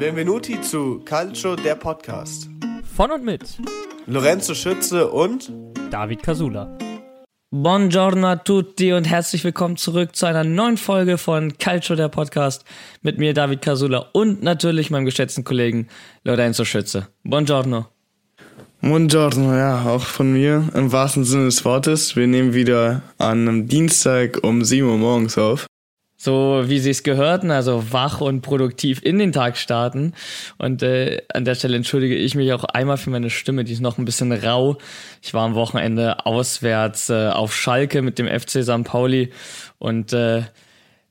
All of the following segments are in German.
Benvenuti zu Calcio, der Podcast. Von und mit Lorenzo Schütze und David Casula. Buongiorno a tutti und herzlich willkommen zurück zu einer neuen Folge von Calcio, der Podcast mit mir, David Casula und natürlich meinem geschätzten Kollegen Lorenzo Schütze. Buongiorno. Buongiorno, ja, auch von mir im wahrsten Sinne des Wortes. Wir nehmen wieder an einem Dienstag um 7 Uhr morgens auf so wie sie es gehörten, also wach und produktiv in den Tag starten. Und äh, an der Stelle entschuldige ich mich auch einmal für meine Stimme, die ist noch ein bisschen rau. Ich war am Wochenende auswärts äh, auf Schalke mit dem FC St. Pauli und äh,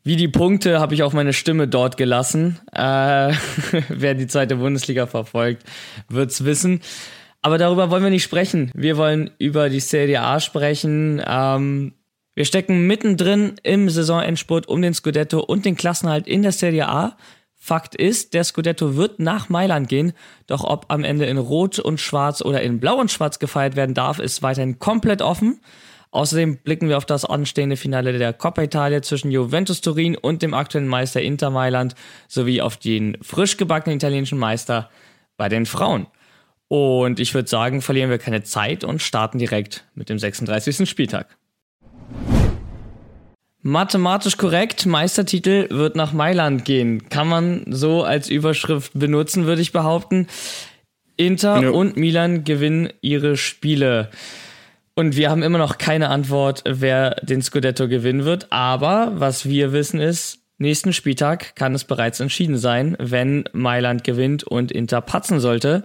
wie die Punkte habe ich auch meine Stimme dort gelassen. Äh, wer die zweite Bundesliga verfolgt, wird's wissen. Aber darüber wollen wir nicht sprechen. Wir wollen über die Serie A sprechen. Ähm, wir stecken mittendrin im Saisonendspurt um den Scudetto und den Klassenhalt in der Serie A. Fakt ist, der Scudetto wird nach Mailand gehen, doch ob am Ende in Rot und Schwarz oder in Blau und Schwarz gefeiert werden darf, ist weiterhin komplett offen. Außerdem blicken wir auf das anstehende Finale der Coppa Italia zwischen Juventus Turin und dem aktuellen Meister Inter Mailand sowie auf den frisch gebackenen italienischen Meister bei den Frauen. Und ich würde sagen, verlieren wir keine Zeit und starten direkt mit dem 36. Spieltag. Mathematisch korrekt, Meistertitel wird nach Mailand gehen. Kann man so als Überschrift benutzen, würde ich behaupten. Inter ja. und Milan gewinnen ihre Spiele. Und wir haben immer noch keine Antwort, wer den Scudetto gewinnen wird. Aber was wir wissen ist, nächsten Spieltag kann es bereits entschieden sein, wenn Mailand gewinnt und Inter patzen sollte.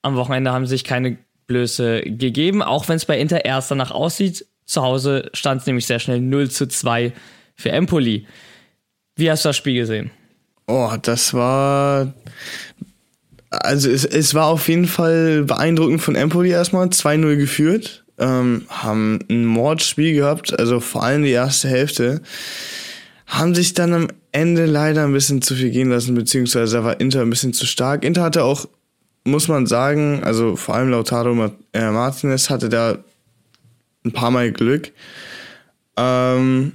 Am Wochenende haben sich keine Blöße gegeben, auch wenn es bei Inter erst danach aussieht. Zu Hause stand es nämlich sehr schnell 0 zu 2 für Empoli. Wie hast du das Spiel gesehen? Oh, das war. Also es, es war auf jeden Fall beeindruckend von Empoli erstmal. 2-0 geführt. Ähm, haben ein Mordspiel gehabt, also vor allem die erste Hälfte. Haben sich dann am Ende leider ein bisschen zu viel gehen lassen, beziehungsweise da war Inter ein bisschen zu stark. Inter hatte auch, muss man sagen, also vor allem Lautaro äh, Martinez hatte da ein paar Mal Glück. Ähm,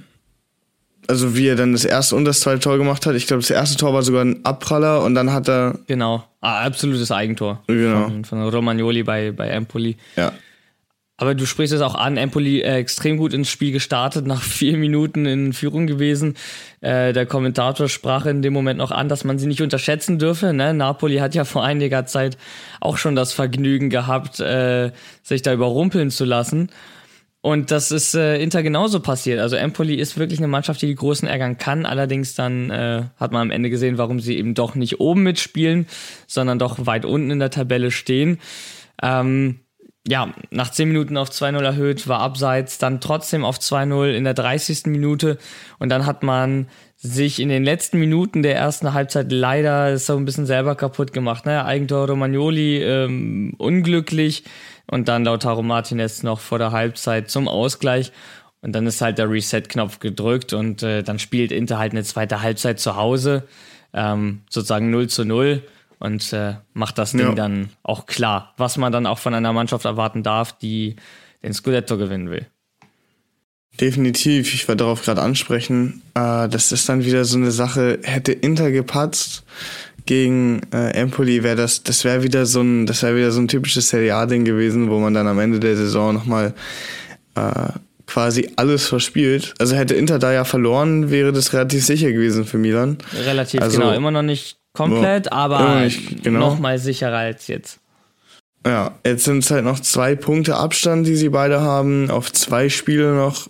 also wie er dann das erste und das zweite Tor gemacht hat. Ich glaube, das erste Tor war sogar ein Abpraller und dann hat er. Genau, ah, absolutes Eigentor. Genau. Von, von Romagnoli bei, bei Empoli. Ja. Aber du sprichst es auch an, Empoli äh, extrem gut ins Spiel gestartet, nach vier Minuten in Führung gewesen. Äh, der Kommentator sprach in dem Moment noch an, dass man sie nicht unterschätzen dürfe. Ne? Napoli hat ja vor einiger Zeit auch schon das Vergnügen gehabt, äh, sich da überrumpeln zu lassen. Und das ist äh, Inter genauso passiert. Also Empoli ist wirklich eine Mannschaft, die die Großen ärgern kann. Allerdings dann äh, hat man am Ende gesehen, warum sie eben doch nicht oben mitspielen, sondern doch weit unten in der Tabelle stehen. Ähm, ja, nach 10 Minuten auf 2-0 erhöht, war abseits, dann trotzdem auf 2-0 in der 30. Minute. Und dann hat man sich in den letzten Minuten der ersten Halbzeit leider so ein bisschen selber kaputt gemacht. Ne? Eigentor Romagnoli ähm, unglücklich und dann Lautaro Martinez noch vor der Halbzeit zum Ausgleich. Und dann ist halt der Reset-Knopf gedrückt und äh, dann spielt Inter halt eine zweite Halbzeit zu Hause, ähm, sozusagen 0 zu 0 und äh, macht das Ding ja. dann auch klar, was man dann auch von einer Mannschaft erwarten darf, die den Scudetto gewinnen will. Definitiv, ich wollte darauf gerade ansprechen. Äh, das ist dann wieder so eine Sache, hätte Inter gepatzt, gegen äh, Empoli wäre das, das wäre wieder so ein, das wäre wieder so ein typisches Serie A-Ding gewesen, wo man dann am Ende der Saison nochmal äh, quasi alles verspielt. Also hätte Inter da ja verloren, wäre das relativ sicher gewesen für Milan. Relativ, also, genau. Immer noch nicht komplett, boah, aber genau. nochmal sicherer als jetzt. Ja, jetzt sind es halt noch zwei Punkte Abstand, die sie beide haben, auf zwei Spiele noch.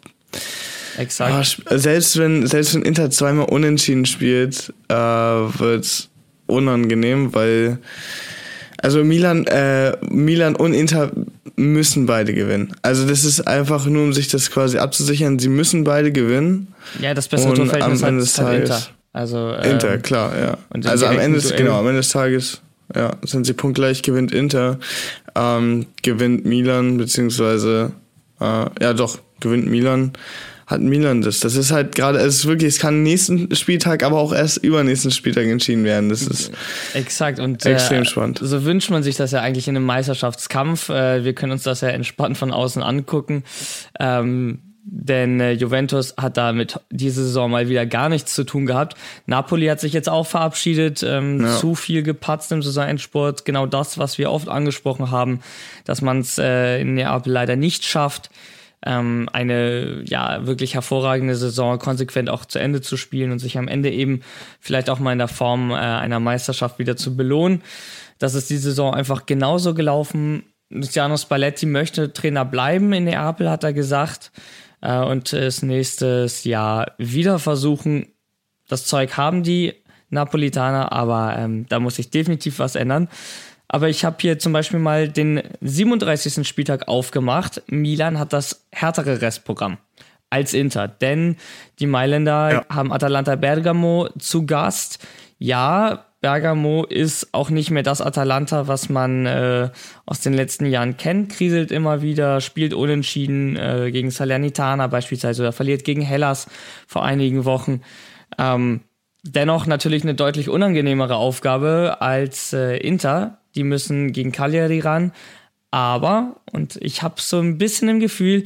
Exakt. Ah, selbst wenn, selbst wenn Inter zweimal unentschieden spielt, äh, wird unangenehm, weil also Milan, äh, Milan und Inter müssen beide gewinnen. Also das ist einfach nur, um sich das quasi abzusichern. Sie müssen beide gewinnen. Ja, das bessere Torverhältnis am Ende des Tages. Inter. Also, äh, Inter, klar, ja. Also am Ende, des, genau, am Ende des Tages ja, sind sie punktgleich, gewinnt Inter, ähm, gewinnt Milan, beziehungsweise, äh, ja doch, gewinnt Milan hat Milan das. Das ist halt gerade, es ist wirklich, es kann nächsten Spieltag, aber auch erst übernächsten Spieltag entschieden werden. Das ist exakt und extrem äh, spannend. So wünscht man sich das ja eigentlich in einem Meisterschaftskampf. Äh, wir können uns das ja entspannt von außen angucken. Ähm, denn äh, Juventus hat damit diese Saison mal wieder gar nichts zu tun gehabt. Napoli hat sich jetzt auch verabschiedet, ähm, ja. zu viel gepatzt im Saisonendsport. Genau das, was wir oft angesprochen haben, dass man es äh, in Neapel leider nicht schafft, ähm, eine ja wirklich hervorragende Saison konsequent auch zu Ende zu spielen und sich am Ende eben vielleicht auch mal in der Form äh, einer Meisterschaft wieder zu belohnen. Das ist die Saison einfach genauso gelaufen. Luciano Spalletti möchte Trainer bleiben in Neapel, hat er gesagt äh, und es nächstes Jahr wieder versuchen. Das Zeug haben die Napolitaner, aber ähm, da muss sich definitiv was ändern. Aber ich habe hier zum Beispiel mal den 37. Spieltag aufgemacht. Milan hat das härtere Restprogramm als Inter, denn die Mailänder ja. haben Atalanta Bergamo zu Gast. Ja, Bergamo ist auch nicht mehr das Atalanta, was man äh, aus den letzten Jahren kennt, kriselt immer wieder, spielt unentschieden äh, gegen Salernitana beispielsweise oder verliert gegen Hellas vor einigen Wochen. Ähm, dennoch natürlich eine deutlich unangenehmere Aufgabe als äh, Inter. Die müssen gegen Cagliari ran. Aber, und ich habe so ein bisschen im Gefühl,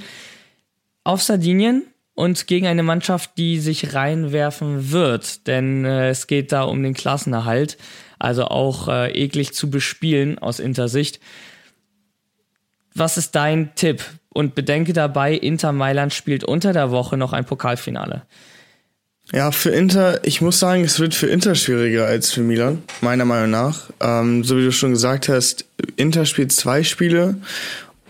auf Sardinien und gegen eine Mannschaft, die sich reinwerfen wird, denn äh, es geht da um den Klassenerhalt, also auch äh, eklig zu bespielen aus Intersicht. Was ist dein Tipp? Und bedenke dabei, Inter Mailand spielt unter der Woche noch ein Pokalfinale. Ja, für Inter, ich muss sagen, es wird für Inter schwieriger als für Milan, meiner Meinung nach. Ähm, so wie du schon gesagt hast, Inter spielt zwei Spiele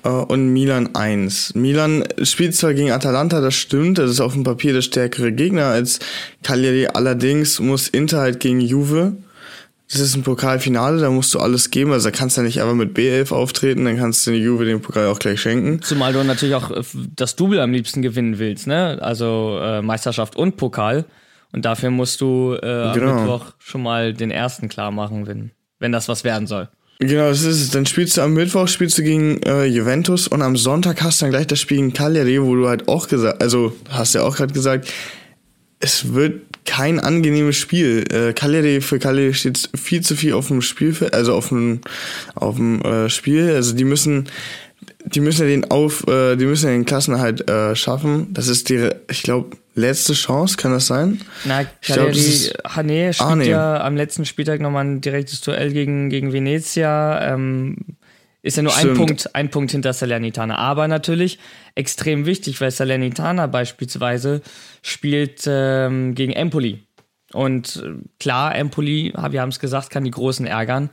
äh, und Milan 1. Milan spielt zwar gegen Atalanta, das stimmt, das ist auf dem Papier der stärkere Gegner als Cagliari, allerdings muss Inter halt gegen Juve. Das ist ein Pokalfinale, da musst du alles geben, also da kannst du ja nicht einfach mit B11 auftreten, dann kannst du den Juve den Pokal auch gleich schenken. Zumal du natürlich auch äh, das Double am liebsten gewinnen willst, ne? Also äh, Meisterschaft und Pokal. Und dafür musst du äh, genau. am Mittwoch schon mal den ersten klar machen, wenn, wenn das was werden soll. Genau, das ist es. Dann spielst du am Mittwoch spielst du gegen äh, Juventus und am Sonntag hast du dann gleich das Spiel gegen Cagliari, wo du halt auch gesagt, also hast ja auch gerade gesagt, es wird kein angenehmes Spiel. Äh, Cagliari für Cagliari steht viel zu viel auf dem Spielfeld, also auf dem auf dem äh, Spiel. Also die müssen die müssen ja den auf, äh, die müssen ja den Klassenerhalt äh, schaffen. Das ist die, ich glaube, letzte Chance, kann das sein? Na, Cagliari, Hané spielt ah, nee. ja am letzten Spieltag nochmal ein direktes Duell gegen, gegen Venezia. Ähm, ist ja nur ein Punkt, ein Punkt hinter Salernitana. Aber natürlich extrem wichtig, weil Salernitana beispielsweise spielt ähm, gegen Empoli. Und äh, klar, Empoli, wir haben es gesagt, kann die Großen ärgern.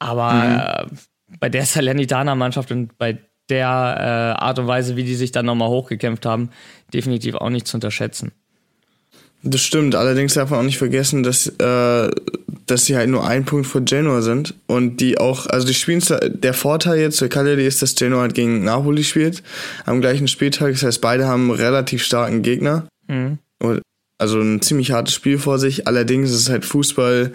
Aber mhm. äh, bei der Salernitana-Mannschaft und bei der äh, Art und Weise, wie die sich dann nochmal hochgekämpft haben, definitiv auch nicht zu unterschätzen. Das stimmt, allerdings darf man auch nicht vergessen, dass, äh, dass sie halt nur ein Punkt vor Genoa sind und die auch, also die spielen, der Vorteil jetzt für Cagliari ist, dass Genoa halt gegen Napoli spielt am gleichen Spieltag, das heißt beide haben einen relativ starken Gegner, mhm. also ein ziemlich hartes Spiel vor sich, allerdings ist es halt Fußball,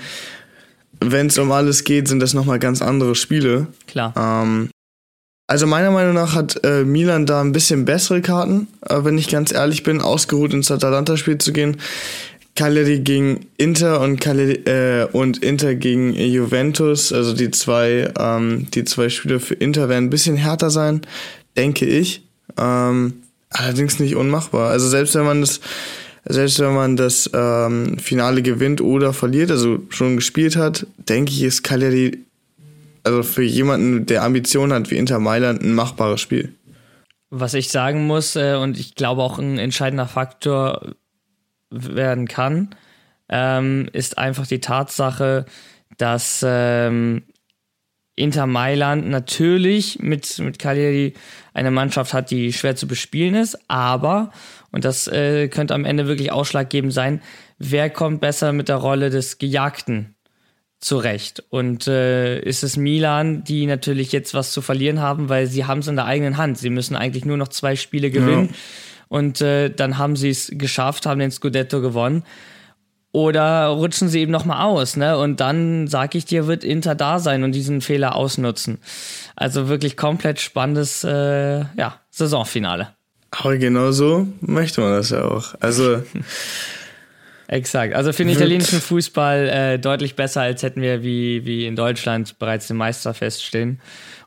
wenn es um alles geht, sind das nochmal ganz andere Spiele. Klar. Ähm, also meiner Meinung nach hat äh, Milan da ein bisschen bessere Karten, äh, wenn ich ganz ehrlich bin, ausgeruht ins Atalanta-Spiel zu gehen. Cagliari gegen Inter und Cagliari, äh, und Inter gegen Juventus, also die zwei, ähm, die zwei Spiele für Inter werden ein bisschen härter sein, denke ich. Ähm, allerdings nicht unmachbar. Also selbst wenn man das, selbst wenn man das ähm, Finale gewinnt oder verliert, also schon gespielt hat, denke ich, ist Cagliari also für jemanden, der Ambitionen hat wie Inter Mailand, ein machbares Spiel. Was ich sagen muss, äh, und ich glaube auch ein entscheidender Faktor werden kann, ähm, ist einfach die Tatsache, dass ähm, Inter Mailand natürlich mit, mit Cagliari eine Mannschaft hat, die schwer zu bespielen ist, aber, und das äh, könnte am Ende wirklich ausschlaggebend sein, wer kommt besser mit der Rolle des Gejagten zurecht. Und äh, ist es Milan, die natürlich jetzt was zu verlieren haben, weil sie haben es in der eigenen Hand. Sie müssen eigentlich nur noch zwei Spiele gewinnen. Ja. Und äh, dann haben sie es geschafft, haben den Scudetto gewonnen. Oder rutschen sie eben nochmal aus, ne? Und dann, sag ich dir, wird Inter da sein und diesen Fehler ausnutzen. Also wirklich komplett spannendes äh, ja, Saisonfinale. Aber genau so möchte man das ja auch. Also Exakt. Also für den italienischen Fußball äh, deutlich besser, als hätten wir wie, wie in Deutschland bereits den Meister feststehen.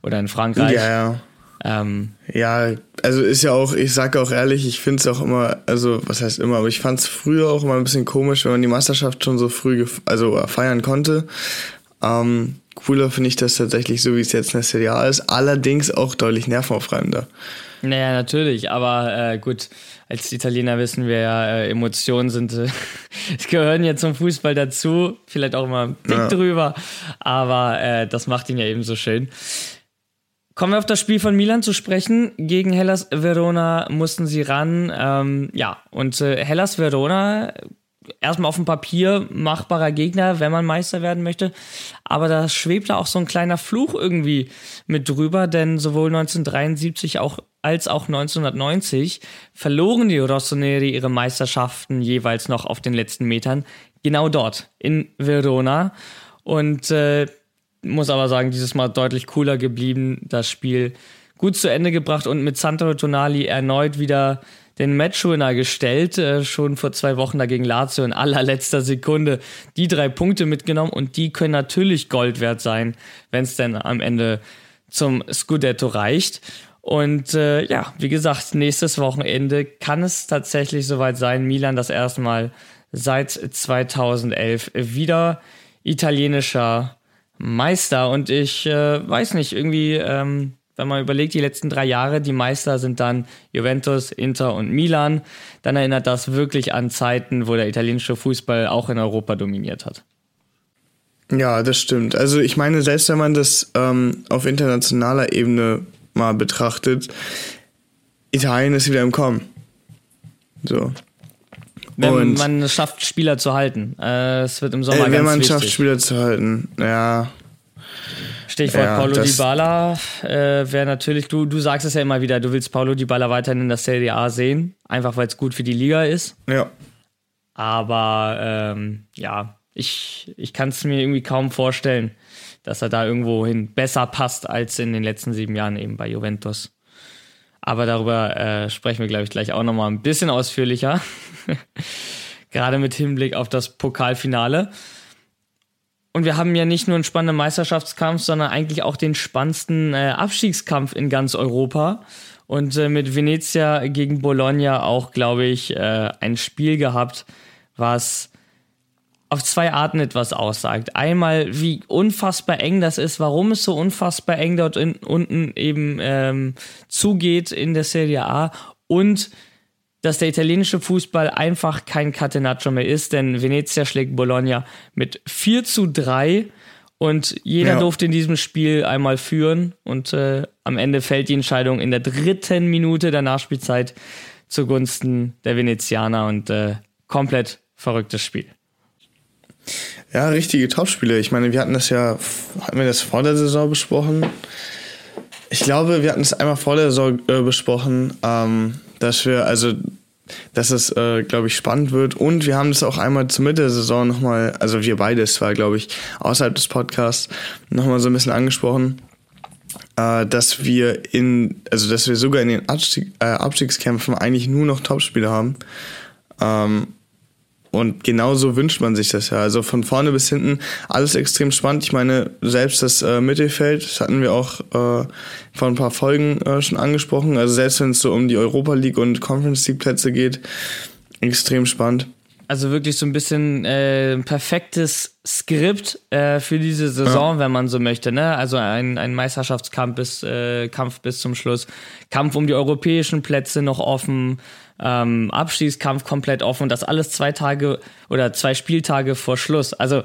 Oder in Frankreich. Ja, ja. Ähm, ja, also ist ja auch, ich sage auch ehrlich, ich finde es auch immer, also was heißt immer, aber ich fand es früher auch immer ein bisschen komisch, wenn man die Meisterschaft schon so früh also feiern konnte. Ähm, cooler finde ich das tatsächlich so, wie es jetzt in der Serie A ist, allerdings auch deutlich nervenaufreibender. Naja, natürlich, aber äh, gut, als Italiener wissen wir ja, äh, Emotionen sind, äh, gehören ja zum Fußball dazu, vielleicht auch immer ein Tick ja. drüber, aber äh, das macht ihn ja eben so schön. Kommen wir auf das Spiel von Milan zu sprechen. Gegen Hellas Verona mussten sie ran. Ähm, ja, und äh, Hellas Verona, erstmal auf dem Papier machbarer Gegner, wenn man Meister werden möchte. Aber da schwebt da auch so ein kleiner Fluch irgendwie mit drüber, denn sowohl 1973 auch, als auch 1990 verloren die Rossoneri ihre Meisterschaften jeweils noch auf den letzten Metern. Genau dort, in Verona. Und äh, muss aber sagen, dieses Mal deutlich cooler geblieben. Das Spiel gut zu Ende gebracht und mit Sandro Tonali erneut wieder den Matchwinner gestellt. Äh, schon vor zwei Wochen dagegen Lazio in allerletzter Sekunde die drei Punkte mitgenommen und die können natürlich Gold wert sein, wenn es denn am Ende zum Scudetto reicht. Und äh, ja, wie gesagt, nächstes Wochenende kann es tatsächlich soweit sein. Milan das erste Mal seit 2011 wieder italienischer Meister. Und ich äh, weiß nicht, irgendwie, ähm, wenn man überlegt, die letzten drei Jahre, die Meister sind dann Juventus, Inter und Milan, dann erinnert das wirklich an Zeiten, wo der italienische Fußball auch in Europa dominiert hat. Ja, das stimmt. Also ich meine, selbst wenn man das ähm, auf internationaler Ebene mal betrachtet, Italien ist wieder im Kommen. So. Wenn und man es schafft, Spieler zu halten. Äh, es wird im Sommer äh, Wenn man es schafft, Spieler zu halten, ja. Stichwort ja, Paulo Dybala äh, wäre natürlich, du, du sagst es ja immer wieder, du willst Paulo Dybala weiterhin in der Serie A sehen, einfach weil es gut für die Liga ist. Ja. Aber ähm, ja, ich, ich kann es mir irgendwie kaum vorstellen, dass er da irgendwohin besser passt als in den letzten sieben Jahren eben bei Juventus. Aber darüber äh, sprechen wir, glaube ich, gleich auch nochmal ein bisschen ausführlicher. Gerade mit Hinblick auf das Pokalfinale. Und wir haben ja nicht nur einen spannenden Meisterschaftskampf, sondern eigentlich auch den spannendsten äh, Abstiegskampf in ganz Europa. Und äh, mit Venezia gegen Bologna auch, glaube ich, äh, ein Spiel gehabt, was auf zwei Arten etwas aussagt. Einmal, wie unfassbar eng das ist, warum es so unfassbar eng dort in, unten eben ähm, zugeht in der Serie A und dass der italienische Fußball einfach kein Catenaccio mehr ist, denn Venezia schlägt Bologna mit 4 zu 3 und jeder ja. durfte in diesem Spiel einmal führen und äh, am Ende fällt die Entscheidung in der dritten Minute der Nachspielzeit zugunsten der Venezianer und äh, komplett verrücktes Spiel. Ja, richtige Topspiele. Ich meine, wir hatten das ja, hatten wir das vor der Saison besprochen? Ich glaube, wir hatten es einmal vor der Saison äh, besprochen, ähm, dass wir, also, dass es, äh, glaube ich, spannend wird. Und wir haben es auch einmal zur Mitte der Saison nochmal, also wir beide, es war, glaube ich, außerhalb des Podcasts, nochmal so ein bisschen angesprochen, äh, dass wir in, also, dass wir sogar in den Abstieg, äh, Abstiegskämpfen eigentlich nur noch Topspiele haben. Ähm, und genauso wünscht man sich das ja. Also von vorne bis hinten alles extrem spannend. Ich meine, selbst das äh, Mittelfeld, das hatten wir auch äh, vor ein paar Folgen äh, schon angesprochen. Also selbst wenn es so um die Europa League und Conference League Plätze geht, extrem spannend. Also wirklich so ein bisschen äh, perfektes Skript äh, für diese Saison, ja. wenn man so möchte. Ne? Also ein, ein Meisterschaftskampf bis, äh, Kampf bis zum Schluss. Kampf um die europäischen Plätze noch offen ähm, Abstiegskampf komplett offen und das alles zwei Tage oder zwei Spieltage vor Schluss. Also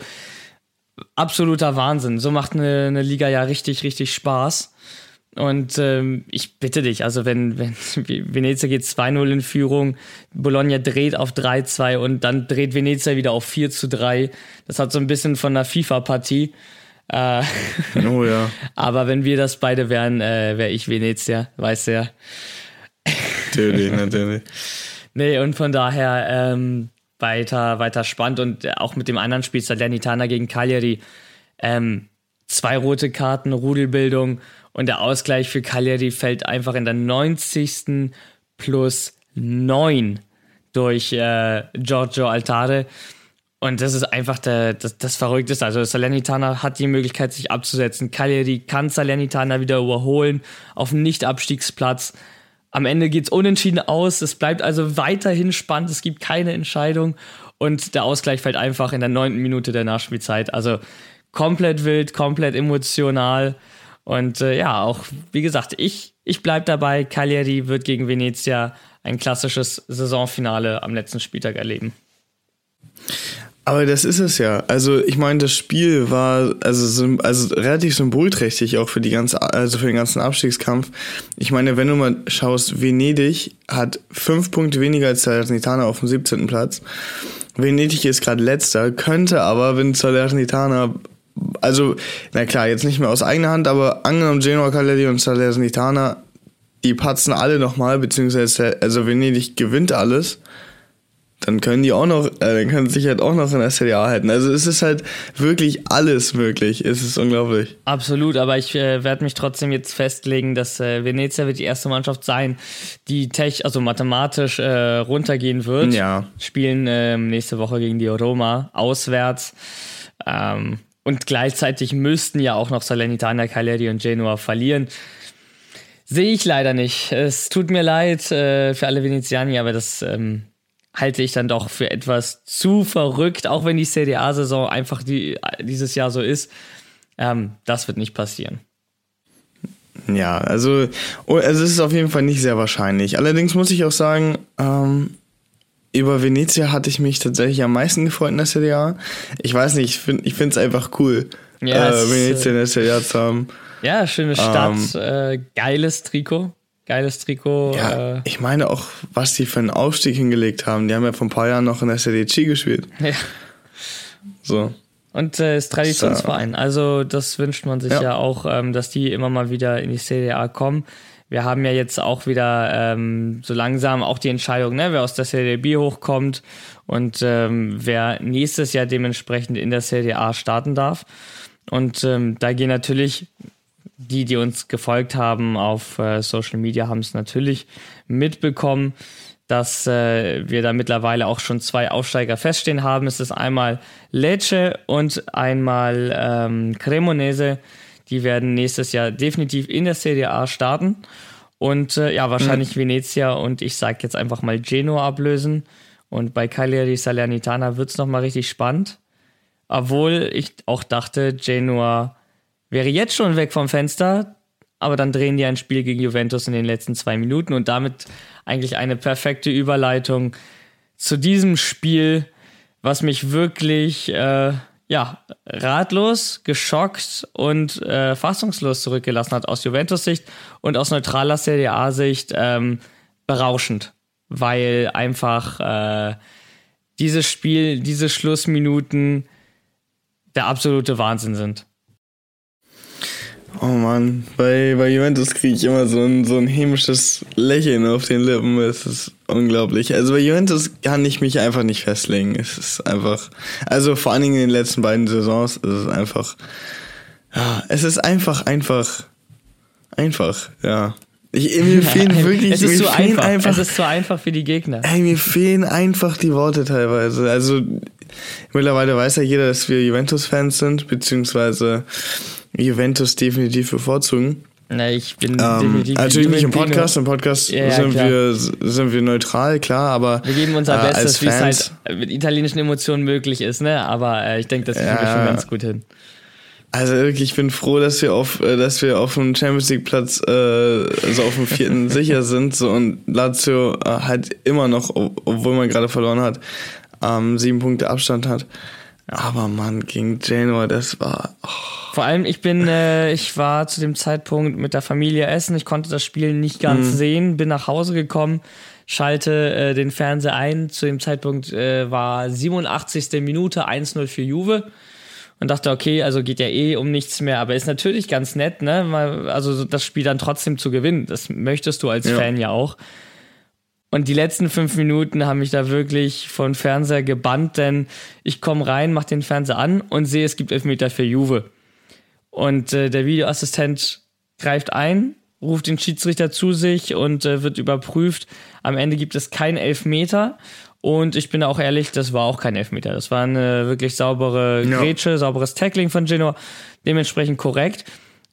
absoluter Wahnsinn. So macht eine, eine Liga ja richtig, richtig Spaß. Und ähm, ich bitte dich, also wenn, wenn Venezia geht 2-0 in Führung, Bologna dreht auf 3-2 und dann dreht Venezia wieder auf 4 3. Das hat so ein bisschen von einer FIFA-Partie. Äh, oh ja. Aber wenn wir das beide wären, äh, wäre ich Venezia, weißt du ja. Natürlich, natürlich. Nee, und von daher ähm, weiter, weiter spannend und auch mit dem anderen Spiel, Salernitana gegen Cagliari, ähm, zwei rote Karten, Rudelbildung und der Ausgleich für Cagliari fällt einfach in der 90. plus 9 durch äh, Giorgio Altare. Und das ist einfach der, das, das Verrückteste. Also Salernitana hat die Möglichkeit, sich abzusetzen. Cagliari kann Salernitana wieder überholen auf dem Nicht-Abstiegsplatz. Am Ende geht's unentschieden aus. Es bleibt also weiterhin spannend. Es gibt keine Entscheidung. Und der Ausgleich fällt einfach in der neunten Minute der Nachspielzeit. Also komplett wild, komplett emotional. Und äh, ja, auch wie gesagt, ich, ich bleib dabei. Cagliari wird gegen Venezia ein klassisches Saisonfinale am letzten Spieltag erleben. Aber das ist es ja. Also ich meine, das Spiel war also, also relativ symbolträchtig auch für die ganze, also für den ganzen Abstiegskampf. Ich meine, wenn du mal schaust, Venedig hat fünf Punkte weniger als Salernitana auf dem 17. Platz. Venedig ist gerade letzter, könnte aber, wenn Salernitana also, na klar, jetzt nicht mehr aus eigener Hand, aber angenommen Genoa, Cagliari und Salernitana, die patzen alle nochmal, beziehungsweise, also Venedig gewinnt alles dann können die auch noch, äh, dann können sie sich halt auch noch in der Serie A halten. Also es ist halt wirklich alles möglich. Es ist unglaublich. Absolut, aber ich äh, werde mich trotzdem jetzt festlegen, dass äh, Venezia wird die erste Mannschaft sein, die tech, also mathematisch äh, runtergehen wird. Ja. Spielen ähm, nächste Woche gegen die Roma auswärts. Ähm, und gleichzeitig müssten ja auch noch Salernitana, Cagliari und Genua verlieren. Sehe ich leider nicht. Es tut mir leid äh, für alle Venezianer, aber das ähm, halte ich dann doch für etwas zu verrückt, auch wenn die CDA-Saison einfach die, dieses Jahr so ist. Ähm, das wird nicht passieren. Ja, also, oh, also es ist auf jeden Fall nicht sehr wahrscheinlich. Allerdings muss ich auch sagen, ähm, über Venezia hatte ich mich tatsächlich am meisten gefreut in der CDA. Ich weiß nicht, ich finde es einfach cool, ja, äh, Venezia in der CDA zu haben. Ja, schöne Stadt, ähm, äh, geiles Trikot. Geiles Trikot. Ja, äh, ich meine auch, was die für einen Aufstieg hingelegt haben. Die haben ja vor ein paar Jahren noch in der SDC gespielt. Ja. So. Und äh, ist Traditionsverein. Also das wünscht man sich ja, ja auch, ähm, dass die immer mal wieder in die CDA kommen. Wir haben ja jetzt auch wieder ähm, so langsam auch die Entscheidung, ne, wer aus der CDB hochkommt und ähm, wer nächstes Jahr dementsprechend in der CDA starten darf. Und ähm, da gehen natürlich die, die uns gefolgt haben auf äh, Social Media, haben es natürlich mitbekommen, dass äh, wir da mittlerweile auch schon zwei Aufsteiger feststehen haben. Es ist einmal Lecce und einmal ähm, Cremonese. Die werden nächstes Jahr definitiv in der Serie A starten. Und äh, ja, wahrscheinlich mhm. Venezia und ich sage jetzt einfach mal Genoa ablösen. Und bei Cagliari Salernitana wird es nochmal richtig spannend. Obwohl ich auch dachte, Genoa wäre jetzt schon weg vom Fenster, aber dann drehen die ein Spiel gegen Juventus in den letzten zwei Minuten und damit eigentlich eine perfekte Überleitung zu diesem Spiel, was mich wirklich äh, ja ratlos, geschockt und äh, fassungslos zurückgelassen hat aus Juventus-Sicht und aus neutraler Serie A-Sicht ähm, berauschend, weil einfach äh, dieses Spiel, diese Schlussminuten der absolute Wahnsinn sind. Oh Mann, bei, bei Juventus kriege ich immer so ein, so ein hämisches Lächeln auf den Lippen. Es ist unglaublich. Also bei Juventus kann ich mich einfach nicht festlegen. Es ist einfach, also vor allen Dingen in den letzten beiden Saisons ist es einfach, ja, es ist einfach, einfach, einfach, ja. Ich, mir fehlen wirklich, es ist, zu einfach. einfach. Es ist zu einfach für die Gegner. Ey, mir fehlen einfach die Worte teilweise. Also mittlerweile weiß ja jeder, dass wir Juventus-Fans sind, beziehungsweise Juventus definitiv bevorzugen. Na, ich bin ähm, definitiv. Natürlich nicht im Podcast. Im Podcast ja, sind, ja, wir, sind wir neutral, klar, aber. Wir geben unser äh, Bestes, wie es halt mit italienischen Emotionen möglich ist, ne? Aber äh, ich denke, das kriegen ja, wir schon ganz gut hin. Also wirklich, ich bin froh, dass wir auf, äh, dass wir auf dem Champions League Platz, äh, also auf dem vierten sicher sind, so und Lazio äh, halt immer noch, obwohl man gerade verloren hat, ähm, sieben Punkte Abstand hat. Aber man, gegen Genoa, das war. Oh. Vor allem, ich bin, äh, ich war zu dem Zeitpunkt mit der Familie essen. Ich konnte das Spiel nicht ganz mhm. sehen, bin nach Hause gekommen, schalte äh, den Fernseher ein. Zu dem Zeitpunkt äh, war 87. Minute 1-0 für Juve und dachte, okay, also geht ja eh um nichts mehr, aber ist natürlich ganz nett, ne? Also das Spiel dann trotzdem zu gewinnen. Das möchtest du als ja. Fan ja auch. Und die letzten fünf Minuten haben mich da wirklich von Fernseher gebannt, denn ich komme rein, mache den Fernseher an und sehe, es gibt Elfmeter für Juve. Und äh, der Videoassistent greift ein, ruft den Schiedsrichter zu sich und äh, wird überprüft. Am Ende gibt es keinen Elfmeter. Und ich bin auch ehrlich, das war auch kein Elfmeter. Das war eine wirklich saubere Grätsche, ja. sauberes Tackling von Genoa. Dementsprechend korrekt.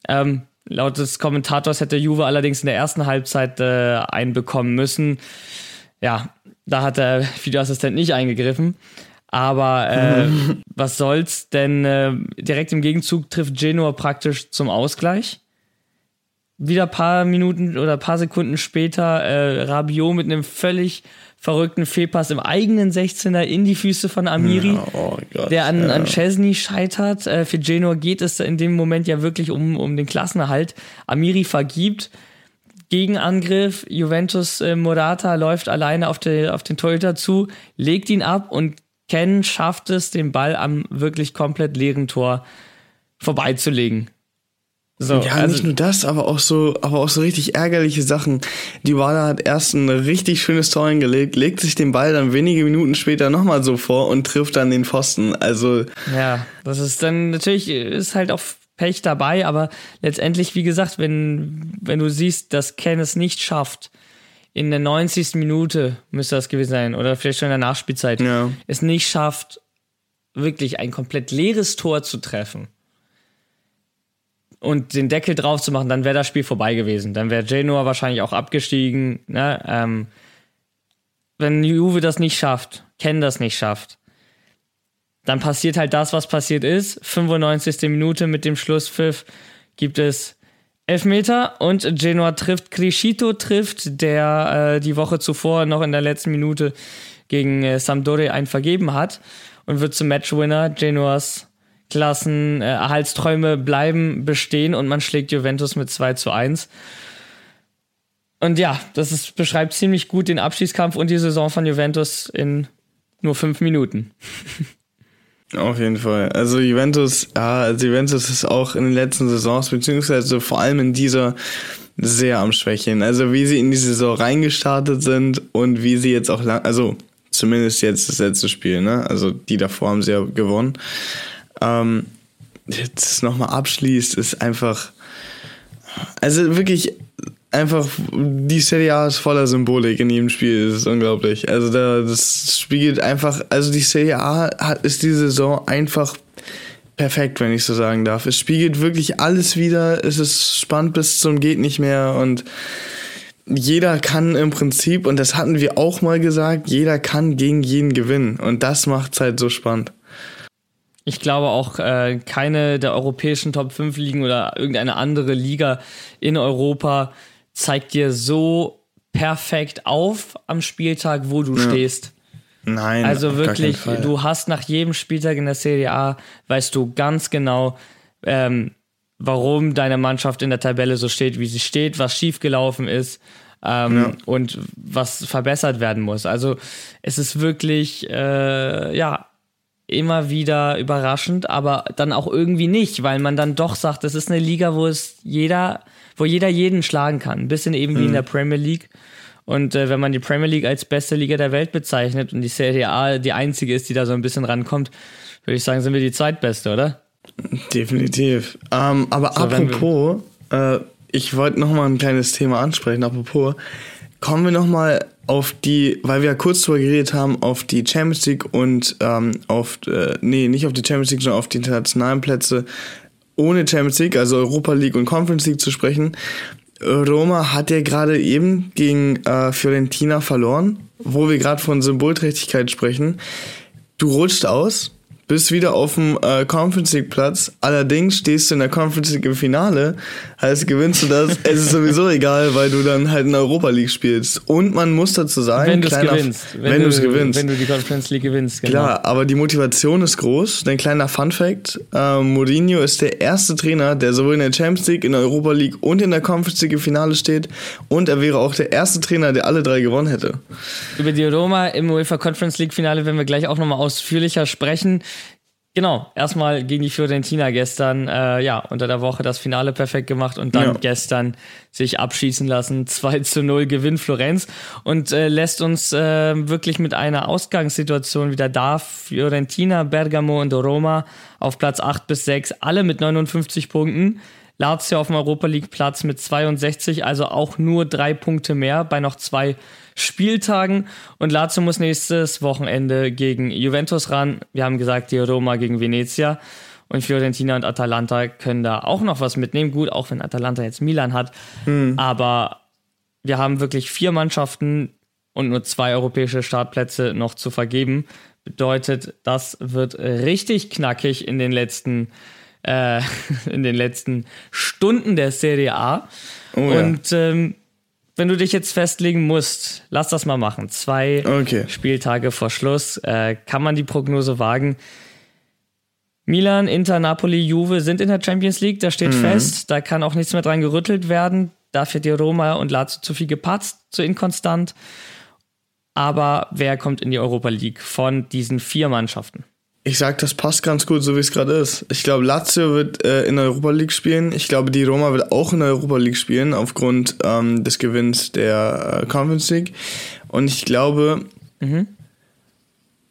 Ähm, laut des Kommentators hätte Juve allerdings in der ersten Halbzeit äh, einbekommen müssen. Ja, da hat der Videoassistent nicht eingegriffen. Aber äh, was soll's, denn äh, direkt im Gegenzug trifft Genoa praktisch zum Ausgleich. Wieder paar Minuten oder paar Sekunden später äh, Rabiot mit einem völlig verrückten Fehlpass im eigenen 16er in die Füße von Amiri, ja, oh Gott, der an, ja. an Chesney scheitert. Äh, für Genoa geht es in dem Moment ja wirklich um, um den Klassenerhalt. Amiri vergibt. Gegenangriff, Juventus äh, Morata läuft alleine auf, die, auf den Torhüter zu, legt ihn ab und Ken schafft es, den Ball am wirklich komplett leeren Tor vorbeizulegen. So, ja, also, nicht nur das, aber auch so, aber auch so richtig ärgerliche Sachen. Die Wada hat erst ein richtig schönes Tor hingelegt, legt sich den Ball dann wenige Minuten später nochmal so vor und trifft dann den Pfosten. Also. Ja, das ist dann natürlich, ist halt auch Pech dabei, aber letztendlich, wie gesagt, wenn, wenn du siehst, dass Ken es nicht schafft, in der 90. Minute müsste das gewesen sein, oder vielleicht schon in der Nachspielzeit, ja. es nicht schafft, wirklich ein komplett leeres Tor zu treffen und den Deckel drauf zu machen, dann wäre das Spiel vorbei gewesen. Dann wäre Genoa wahrscheinlich auch abgestiegen. Ne? Ähm, wenn Juve das nicht schafft, Ken das nicht schafft, dann passiert halt das, was passiert ist. 95. Minute mit dem Schlusspfiff gibt es Elfmeter und Genoa trifft, Crescito trifft, der äh, die Woche zuvor noch in der letzten Minute gegen äh, Sampdoria einen vergeben hat und wird zum Matchwinner. Genoas Klassenerhaltsträume bleiben bestehen und man schlägt Juventus mit 2 zu 1. Und ja, das ist, beschreibt ziemlich gut den Abschießkampf und die Saison von Juventus in nur fünf Minuten. Auf jeden Fall. Also Juventus, ja, also Juventus ist auch in den letzten Saisons, beziehungsweise vor allem in dieser sehr am Schwächeln. Also wie sie in die Saison reingestartet sind und wie sie jetzt auch lang, also zumindest jetzt das letzte Spiel, ne? Also die davor haben sie ja gewonnen ähm, jetzt nochmal abschließt, ist einfach, also wirklich einfach, die Serie A ist voller Symbolik in jedem Spiel, das ist unglaublich. Also da, das spiegelt einfach, also die Serie A hat, ist die Saison einfach perfekt, wenn ich so sagen darf. Es spiegelt wirklich alles wieder, es ist spannend bis zum geht nicht mehr und jeder kann im Prinzip, und das hatten wir auch mal gesagt, jeder kann gegen jeden gewinnen. Und das macht es halt so spannend. Ich glaube auch, äh, keine der europäischen Top 5 Ligen oder irgendeine andere Liga in Europa zeigt dir so perfekt auf am Spieltag, wo du ja. stehst. Nein. Also wirklich, du hast nach jedem Spieltag in der Serie A, weißt du ganz genau, ähm, warum deine Mannschaft in der Tabelle so steht, wie sie steht, was schiefgelaufen ist. Ähm, ja. und was verbessert werden muss. Also es ist wirklich, äh, ja, immer wieder überraschend, aber dann auch irgendwie nicht, weil man dann doch sagt, das ist eine Liga, wo es jeder, wo jeder jeden schlagen kann. Ein bisschen eben wie mhm. in der Premier League. Und äh, wenn man die Premier League als beste Liga der Welt bezeichnet und die Serie A die einzige ist, die da so ein bisschen rankommt, würde ich sagen, sind wir die zweitbeste, oder? Definitiv. Ähm, aber so, apropos, äh, ich wollte noch mal ein kleines Thema ansprechen. Apropos, kommen wir noch mal auf die, weil wir ja kurz drüber geredet haben, auf die Champions League und ähm, auf, äh, nee, nicht auf die Champions League, sondern auf die internationalen Plätze ohne Champions League, also Europa League und Conference League zu sprechen. Roma hat ja gerade eben gegen äh, Fiorentina verloren, wo wir gerade von Symbolträchtigkeit sprechen. Du rutscht aus, bist wieder auf dem äh, Conference League Platz. Allerdings stehst du in der Conference League im Finale. Heißt, gewinnst du das, es ist sowieso egal, weil du dann halt in der Europa League spielst. Und man muss dazu sagen, wenn du es gewinnst, wenn, wenn du es gewinnst, wenn du die Conference League gewinnst, genau. Klar, aber die Motivation ist groß. Dein kleiner Fun Fact: äh, Mourinho ist der erste Trainer, der sowohl in der Champions League, in der Europa League und in der Conference League im Finale steht. Und er wäre auch der erste Trainer, der alle drei gewonnen hätte. Über die Roma im UEFA Conference League Finale werden wir gleich auch nochmal ausführlicher sprechen. Genau, erstmal gegen die Fiorentina gestern, äh, ja, unter der Woche das Finale perfekt gemacht und dann ja. gestern sich abschießen lassen. 2 zu 0 Gewinn Florenz und äh, lässt uns äh, wirklich mit einer Ausgangssituation wieder da. Fiorentina, Bergamo und Roma auf Platz 8 bis 6, alle mit 59 Punkten. Lazio auf dem Europa League Platz mit 62, also auch nur drei Punkte mehr bei noch zwei Spieltagen. Und Lazio muss nächstes Wochenende gegen Juventus ran. Wir haben gesagt, die Roma gegen Venezia. Und Fiorentina und Atalanta können da auch noch was mitnehmen. Gut, auch wenn Atalanta jetzt Milan hat. Hm. Aber wir haben wirklich vier Mannschaften und nur zwei europäische Startplätze noch zu vergeben. Bedeutet, das wird richtig knackig in den letzten, äh, in den letzten Stunden der Serie A. Oh, und ja. ähm, wenn du dich jetzt festlegen musst, lass das mal machen. Zwei okay. Spieltage vor Schluss. Äh, kann man die Prognose wagen? Milan, Inter, Napoli, Juve sind in der Champions League, da steht mhm. fest, da kann auch nichts mehr dran gerüttelt werden. Dafür die Roma und Lazio zu viel gepatzt, zu inkonstant. Aber wer kommt in die Europa League von diesen vier Mannschaften? Ich sag, das passt ganz gut, so wie es gerade ist. Ich glaube, Lazio wird äh, in der Europa League spielen. Ich glaube, die Roma wird auch in der Europa League spielen, aufgrund ähm, des Gewinns der äh, Conference League. Und ich glaube, mhm.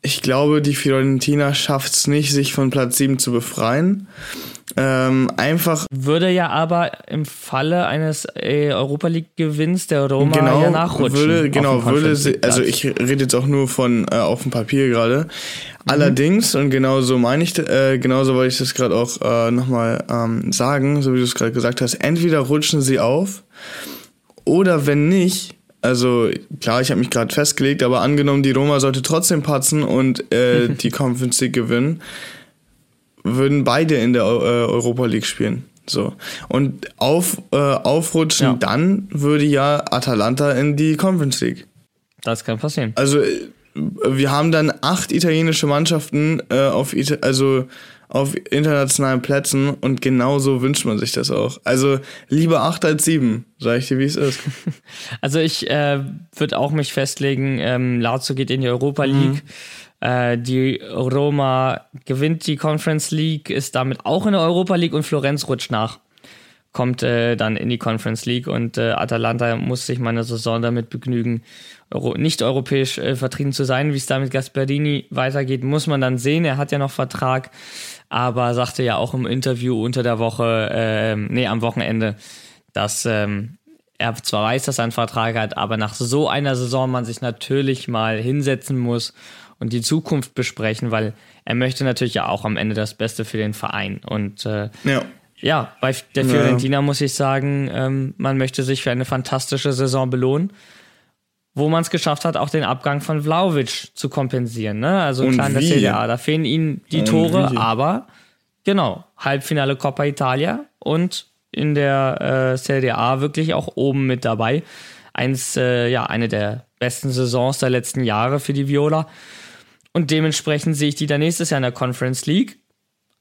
ich glaube, die Fiorentina schafft es nicht, sich von Platz 7 zu befreien. Ähm, einfach. Würde ja aber im Falle eines äh, Europa League Gewinns der Roma genau, ja nachrutschen. Würde, genau, würde sie, also ich rede jetzt auch nur von äh, auf dem Papier gerade. Mhm. Allerdings, und genau so meine ich, äh, genauso wollte ich das gerade auch äh, nochmal ähm, sagen, so wie du es gerade gesagt hast, entweder rutschen sie auf oder wenn nicht, also klar, ich habe mich gerade festgelegt, aber angenommen, die Roma sollte trotzdem patzen und äh, die Conference League gewinnen, würden beide in der äh, Europa League spielen. So. Und auf, äh, aufrutschen ja. dann würde ja Atalanta in die Conference League. Das kann passieren. Also äh, wir haben dann acht italienische Mannschaften äh, auf, Ita also auf internationalen Plätzen und genauso wünscht man sich das auch. Also lieber acht als sieben, sag ich dir, wie es ist. Also ich äh, würde auch mich festlegen, ähm, Lazio geht in die Europa League. Mhm. Äh, die Roma gewinnt die Conference League, ist damit auch in der Europa League und Florenz rutscht nach. Kommt äh, dann in die Conference League und äh, Atalanta muss sich meine Saison damit begnügen, Euro nicht europäisch äh, vertreten zu sein. Wie es da mit Gasperini weitergeht, muss man dann sehen. Er hat ja noch Vertrag, aber sagte ja auch im Interview unter der Woche, äh, nee, am Wochenende, dass ähm, er zwar weiß, dass er einen Vertrag hat, aber nach so einer Saison man sich natürlich mal hinsetzen muss und die Zukunft besprechen, weil er möchte natürlich ja auch am Ende das Beste für den Verein. Und äh, ja. ja, bei der Fiorentina ja. muss ich sagen, ähm, man möchte sich für eine fantastische Saison belohnen, wo man es geschafft hat, auch den Abgang von Vlaovic zu kompensieren. Ne? Also klar in der CDA, da fehlen ihnen die und Tore, wie? aber genau, Halbfinale Coppa Italia und in der äh, Serie A wirklich auch oben mit dabei. Eins, äh, ja, eine der besten Saisons der letzten Jahre für die Viola. Und dementsprechend sehe ich die dann nächstes Jahr in der Conference League.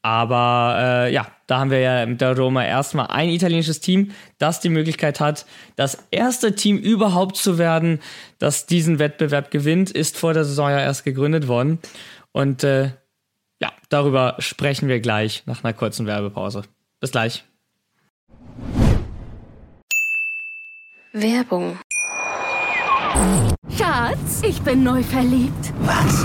Aber äh, ja, da haben wir ja mit der Roma erstmal ein italienisches Team, das die Möglichkeit hat, das erste Team überhaupt zu werden, das diesen Wettbewerb gewinnt, ist vor der Saison ja erst gegründet worden. Und äh, ja, darüber sprechen wir gleich nach einer kurzen Werbepause. Bis gleich. Werbung. Schatz, ich bin neu verliebt. Was?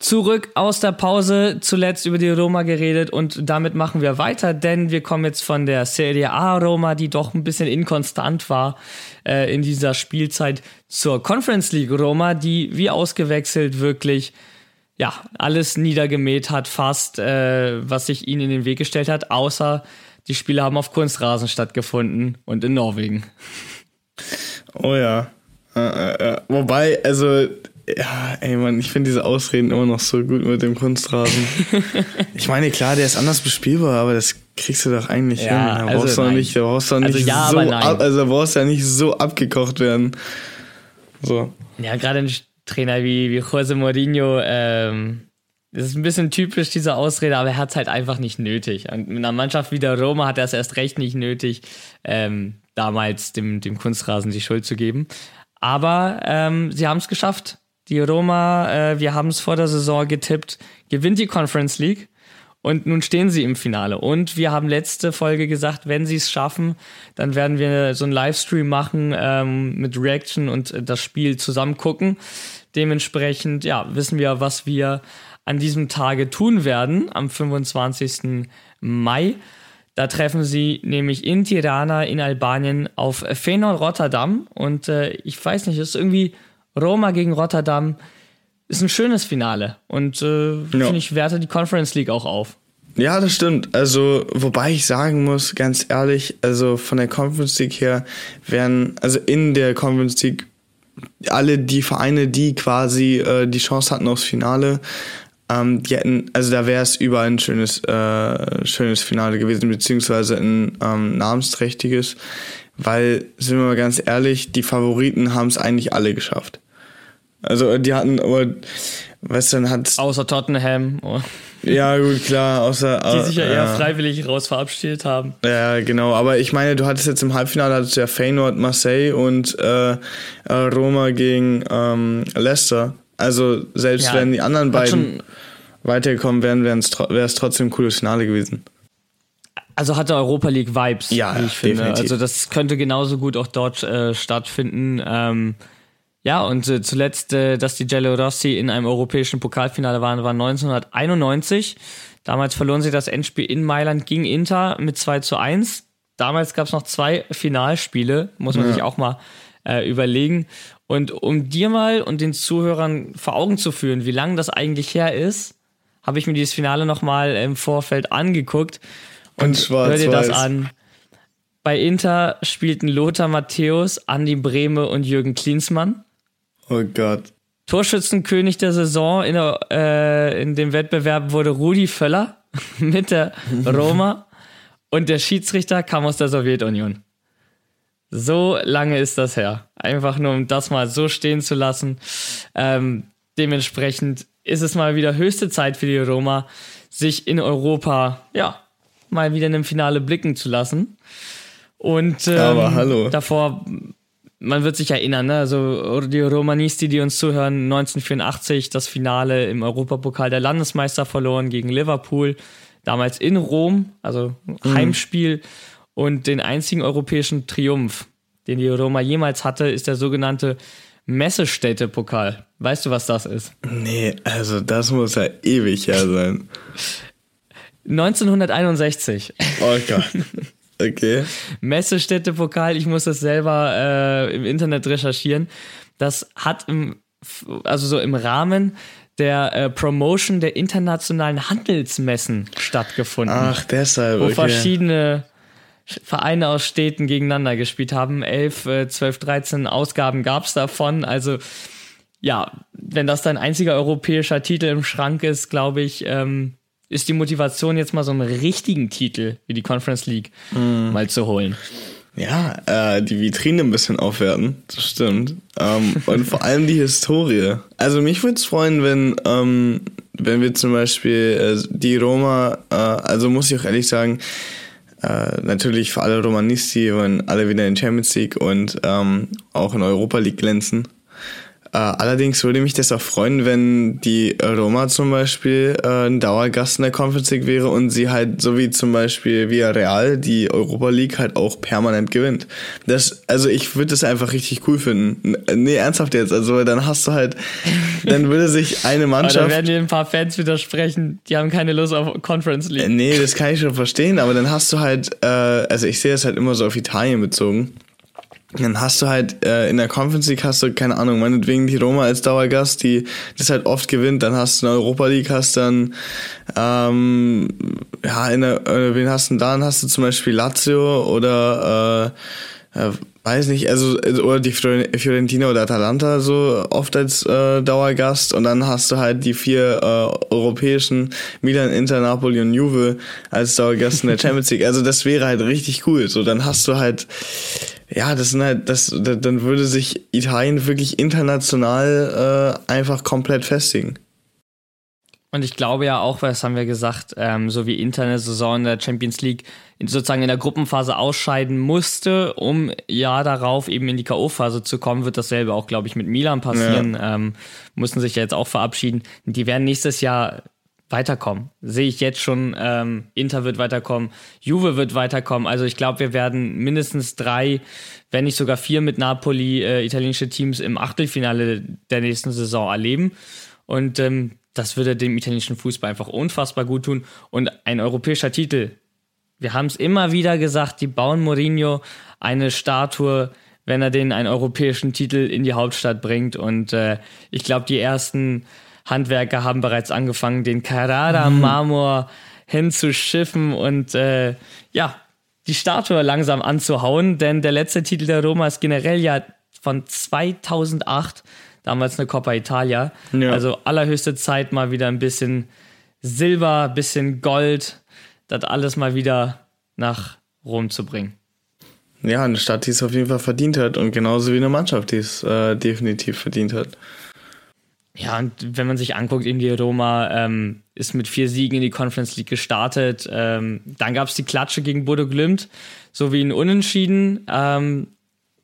Zurück aus der Pause, zuletzt über die Roma geredet und damit machen wir weiter, denn wir kommen jetzt von der Serie A Roma, die doch ein bisschen inkonstant war äh, in dieser Spielzeit, zur Conference League Roma, die wie ausgewechselt wirklich ja alles niedergemäht hat, fast äh, was sich ihnen in den Weg gestellt hat, außer die Spiele haben auf Kunstrasen stattgefunden und in Norwegen. Oh ja. Äh, äh, äh. wobei, also ja, ey Mann, ich finde diese Ausreden immer noch so gut mit dem Kunstrasen. ich meine, klar, der ist anders bespielbar, aber das kriegst du doch eigentlich ja, hin. Da also brauchst du nicht, da brauchst du also nicht ja, so ab, also brauchst ja nicht so abgekocht werden. So. Ja, gerade ein Trainer wie, wie Jose Mourinho, ähm, das ist ein bisschen typisch, diese Ausrede, aber er hat es halt einfach nicht nötig. Und mit einer Mannschaft wie der Roma hat er es erst recht nicht nötig, ähm, damals dem, dem Kunstrasen die Schuld zu geben. Aber ähm, sie haben es geschafft Die Roma, äh, wir haben es vor der Saison getippt, gewinnt die Conference League. Und nun stehen sie im Finale. Und wir haben letzte Folge gesagt, wenn sie es schaffen, dann werden wir so einen Livestream machen ähm, mit Reaction und äh, das Spiel zusammen gucken. Dementsprechend, ja, wissen wir, was wir an diesem Tage tun werden, am 25. Mai. Da treffen sie nämlich in Tirana in Albanien auf Feyenoord Rotterdam. Und äh, ich weiß nicht, ist irgendwie Roma gegen Rotterdam. Ist ein schönes Finale. Und äh, ja. finde ich, werte die Conference League auch auf. Ja, das stimmt. Also, wobei ich sagen muss, ganz ehrlich, also von der Conference League her werden, also in der Conference League alle die Vereine, die quasi äh, die Chance hatten aufs Finale, ähm, die hätten, also da wäre es überall ein schönes, äh, schönes Finale gewesen, beziehungsweise ein ähm, namensträchtiges, weil, sind wir mal ganz ehrlich, die Favoriten haben es eigentlich alle geschafft. Also die hatten, aber weißt du, dann hat Außer Tottenham. Oh. Ja, gut, klar, außer. Die sich ja eher äh, freiwillig raus verabschiedet haben. Ja, genau. Aber ich meine, du hattest jetzt im Halbfinale hattest ja Feyenoord, Marseille und äh, äh, Roma gegen ähm, Leicester. Also selbst ja, wenn die anderen beiden weitergekommen wären, wäre es trotzdem ein cooles Finale gewesen. Also hatte Europa League Vibes, ja, wie ich finde. Definitiv. Also das könnte genauso gut auch dort äh, stattfinden. Ähm, ja, und äh, zuletzt, äh, dass die Jello Rossi in einem europäischen Pokalfinale waren, war 1991. Damals verloren sie das Endspiel in Mailand gegen Inter mit 2 zu 1. Damals gab es noch zwei Finalspiele, muss man ja. sich auch mal äh, überlegen. Und um dir mal und den Zuhörern vor Augen zu führen, wie lange das eigentlich her ist, habe ich mir dieses Finale nochmal im Vorfeld angeguckt. Und, und hör dir das an. Bei Inter spielten Lothar Matthäus, Andi Brehme und Jürgen Klinsmann. Oh Gott. Torschützenkönig der Saison in, der, äh, in dem Wettbewerb wurde Rudi Völler mit der Roma und der Schiedsrichter kam aus der Sowjetunion. So lange ist das her. Einfach nur, um das mal so stehen zu lassen. Ähm, dementsprechend ist es mal wieder höchste Zeit für die Roma, sich in Europa, ja, mal wieder in einem Finale blicken zu lassen. Und ähm, Aber hallo. davor, man wird sich erinnern, ne? also die Romanisti, die uns zuhören, 1984 das Finale im Europapokal der Landesmeister verloren gegen Liverpool, damals in Rom, also mhm. Heimspiel. Und den einzigen europäischen Triumph, den die Roma jemals hatte, ist der sogenannte Messestädte-Pokal. Weißt du, was das ist? Nee, also das muss ja ewig her sein. 1961. Oh Gott. Okay. Messestädte-Pokal, ich muss das selber äh, im Internet recherchieren. Das hat im, also so im Rahmen der äh, Promotion der internationalen Handelsmessen stattgefunden. Ach, deshalb. Wo okay. verschiedene Vereine aus Städten gegeneinander gespielt haben. 11, äh, 12, 13 Ausgaben gab es davon. Also ja, wenn das dein einziger europäischer Titel im Schrank ist, glaube ich, ähm, ist die Motivation jetzt mal so einen richtigen Titel wie die Conference League mm. mal zu holen. Ja, äh, die Vitrine ein bisschen aufwerten, das stimmt. Ähm, und vor allem die Historie. Also mich würde es freuen, wenn, ähm, wenn wir zum Beispiel äh, die Roma, äh, also muss ich auch ehrlich sagen, äh, natürlich für alle Romanisti wollen alle wieder in Champions League und ähm, auch in Europa League glänzen. Äh, allerdings würde mich das auch freuen, wenn die Roma zum Beispiel äh, ein Dauergast in der Conference League wäre und sie halt, so wie zum Beispiel via Real, die Europa League halt auch permanent gewinnt. Das, also ich würde das einfach richtig cool finden. Nee, ernsthaft jetzt. Also dann hast du halt, dann würde sich eine Mannschaft. Aber da werden dir ein paar Fans widersprechen, die haben keine Lust auf Conference League. Nee, das kann ich schon verstehen, aber dann hast du halt, äh, also ich sehe es halt immer so auf Italien bezogen dann hast du halt äh, in der Conference League hast du, keine Ahnung, meinetwegen die Roma als Dauergast, die das halt oft gewinnt, dann hast du in der Europa League, hast dann ähm, ja, in der, äh, wen hast du denn da? Dann hast du zum Beispiel Lazio oder äh, äh, weiß nicht, also oder die Fiorentina oder Atalanta so oft als äh, Dauergast und dann hast du halt die vier äh, europäischen Milan, Inter, Napoli und Juve als Dauergast in der Champions League. Also das wäre halt richtig cool. So dann hast du halt ja, das sind halt, das, dann würde sich Italien wirklich international äh, einfach komplett festigen. Und ich glaube ja auch, was haben wir gesagt, ähm, so wie Inter eine Saison in der Champions League sozusagen in der Gruppenphase ausscheiden musste, um ja darauf eben in die K.O.-Phase zu kommen, wird dasselbe auch, glaube ich, mit Milan passieren. Ja. Ähm, mussten sich ja jetzt auch verabschieden. Die werden nächstes Jahr weiterkommen. Sehe ich jetzt schon, ähm, Inter wird weiterkommen, Juve wird weiterkommen. Also ich glaube, wir werden mindestens drei, wenn nicht sogar vier mit Napoli äh, italienische Teams im Achtelfinale der nächsten Saison erleben. Und ähm, das würde dem italienischen Fußball einfach unfassbar gut tun. Und ein europäischer Titel, wir haben es immer wieder gesagt, die bauen Mourinho eine Statue, wenn er den einen europäischen Titel in die Hauptstadt bringt. Und äh, ich glaube, die ersten Handwerker haben bereits angefangen, den Carrara-Marmor mhm. hinzuschiffen und äh, ja, die Statue langsam anzuhauen, denn der letzte Titel der Roma ist generell ja von 2008 damals eine Coppa Italia. Ja. Also allerhöchste Zeit, mal wieder ein bisschen Silber, bisschen Gold, das alles mal wieder nach Rom zu bringen. Ja, eine Stadt, die es auf jeden Fall verdient hat und genauso wie eine Mannschaft, die es äh, definitiv verdient hat. Ja, und wenn man sich anguckt, in die Roma ähm, ist mit vier Siegen in die Conference League gestartet. Ähm, dann gab es die Klatsche gegen Bodo Glimt, sowie ein Unentschieden. Ähm,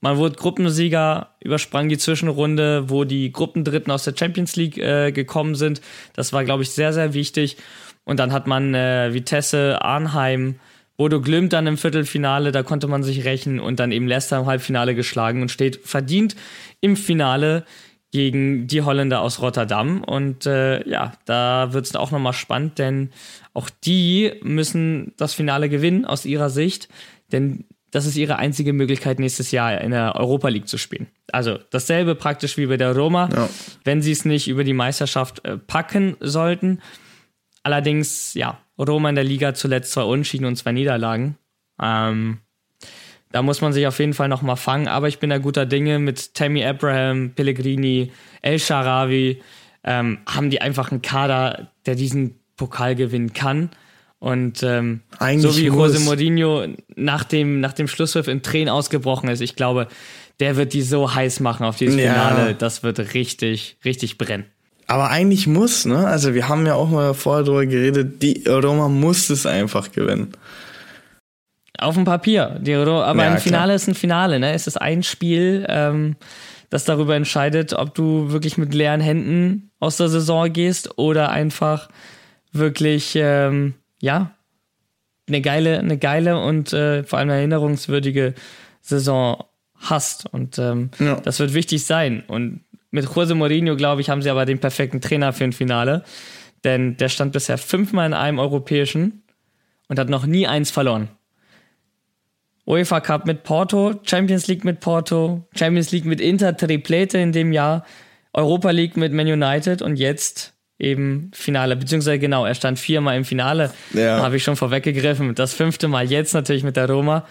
man wurde Gruppensieger, übersprang die Zwischenrunde, wo die Gruppendritten aus der Champions League äh, gekommen sind. Das war, glaube ich, sehr, sehr wichtig. Und dann hat man äh, Vitesse, Arnheim, Bodo Glimt dann im Viertelfinale, da konnte man sich rächen und dann eben Leicester im Halbfinale geschlagen und steht verdient im Finale gegen die Holländer aus Rotterdam. Und äh, ja, da wird es auch nochmal spannend, denn auch die müssen das Finale gewinnen aus ihrer Sicht. Denn das ist ihre einzige Möglichkeit, nächstes Jahr in der Europa League zu spielen. Also dasselbe praktisch wie bei der Roma, ja. wenn sie es nicht über die Meisterschaft äh, packen sollten. Allerdings, ja, Roma in der Liga zuletzt zwei Unschieden und zwei Niederlagen. Ähm, da muss man sich auf jeden Fall nochmal fangen, aber ich bin da guter Dinge mit Tammy Abraham, Pellegrini, El Sharawi, ähm, haben die einfach einen Kader, der diesen Pokal gewinnen kann. Und ähm, so wie Jose Mourinho nach dem, nach dem Schlusspfiff in Tränen ausgebrochen ist, ich glaube, der wird die so heiß machen auf dieses ja. Finale, das wird richtig, richtig brennen. Aber eigentlich muss, ne? Also wir haben ja auch mal vorher darüber geredet, die Roma muss es einfach gewinnen. Auf dem Papier. Aber ja, ein Finale klar. ist ein Finale, ne? Es ist ein Spiel, ähm, das darüber entscheidet, ob du wirklich mit leeren Händen aus der Saison gehst oder einfach wirklich ähm, ja, eine geile, eine geile und äh, vor allem erinnerungswürdige Saison hast. Und ähm, ja. das wird wichtig sein. Und mit Jose Mourinho, glaube ich, haben sie aber den perfekten Trainer für ein Finale. Denn der stand bisher fünfmal in einem europäischen und hat noch nie eins verloren. UEFA Cup mit Porto, Champions League mit Porto, Champions League mit Inter, Triplete in dem Jahr, Europa League mit Man United und jetzt eben Finale, beziehungsweise genau, er stand viermal im Finale, ja. habe ich schon vorweggegriffen. Das fünfte Mal jetzt natürlich mit der Roma,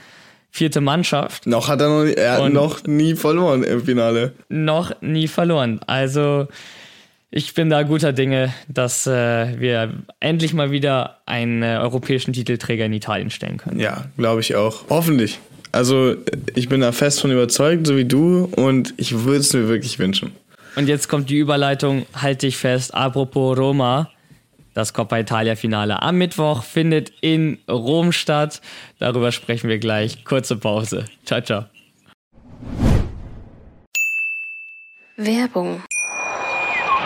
vierte Mannschaft. Noch hat er noch, er hat noch nie verloren im Finale. Noch nie verloren. Also ich bin da guter Dinge, dass äh, wir endlich mal wieder einen äh, europäischen Titelträger in Italien stellen können. Ja, glaube ich auch. Hoffentlich. Also ich bin da fest von überzeugt, so wie du, und ich würde es mir wirklich wünschen. Und jetzt kommt die Überleitung, halte ich fest, apropos Roma. Das Coppa Italia Finale am Mittwoch findet in Rom statt. Darüber sprechen wir gleich. Kurze Pause. Ciao, ciao. Werbung.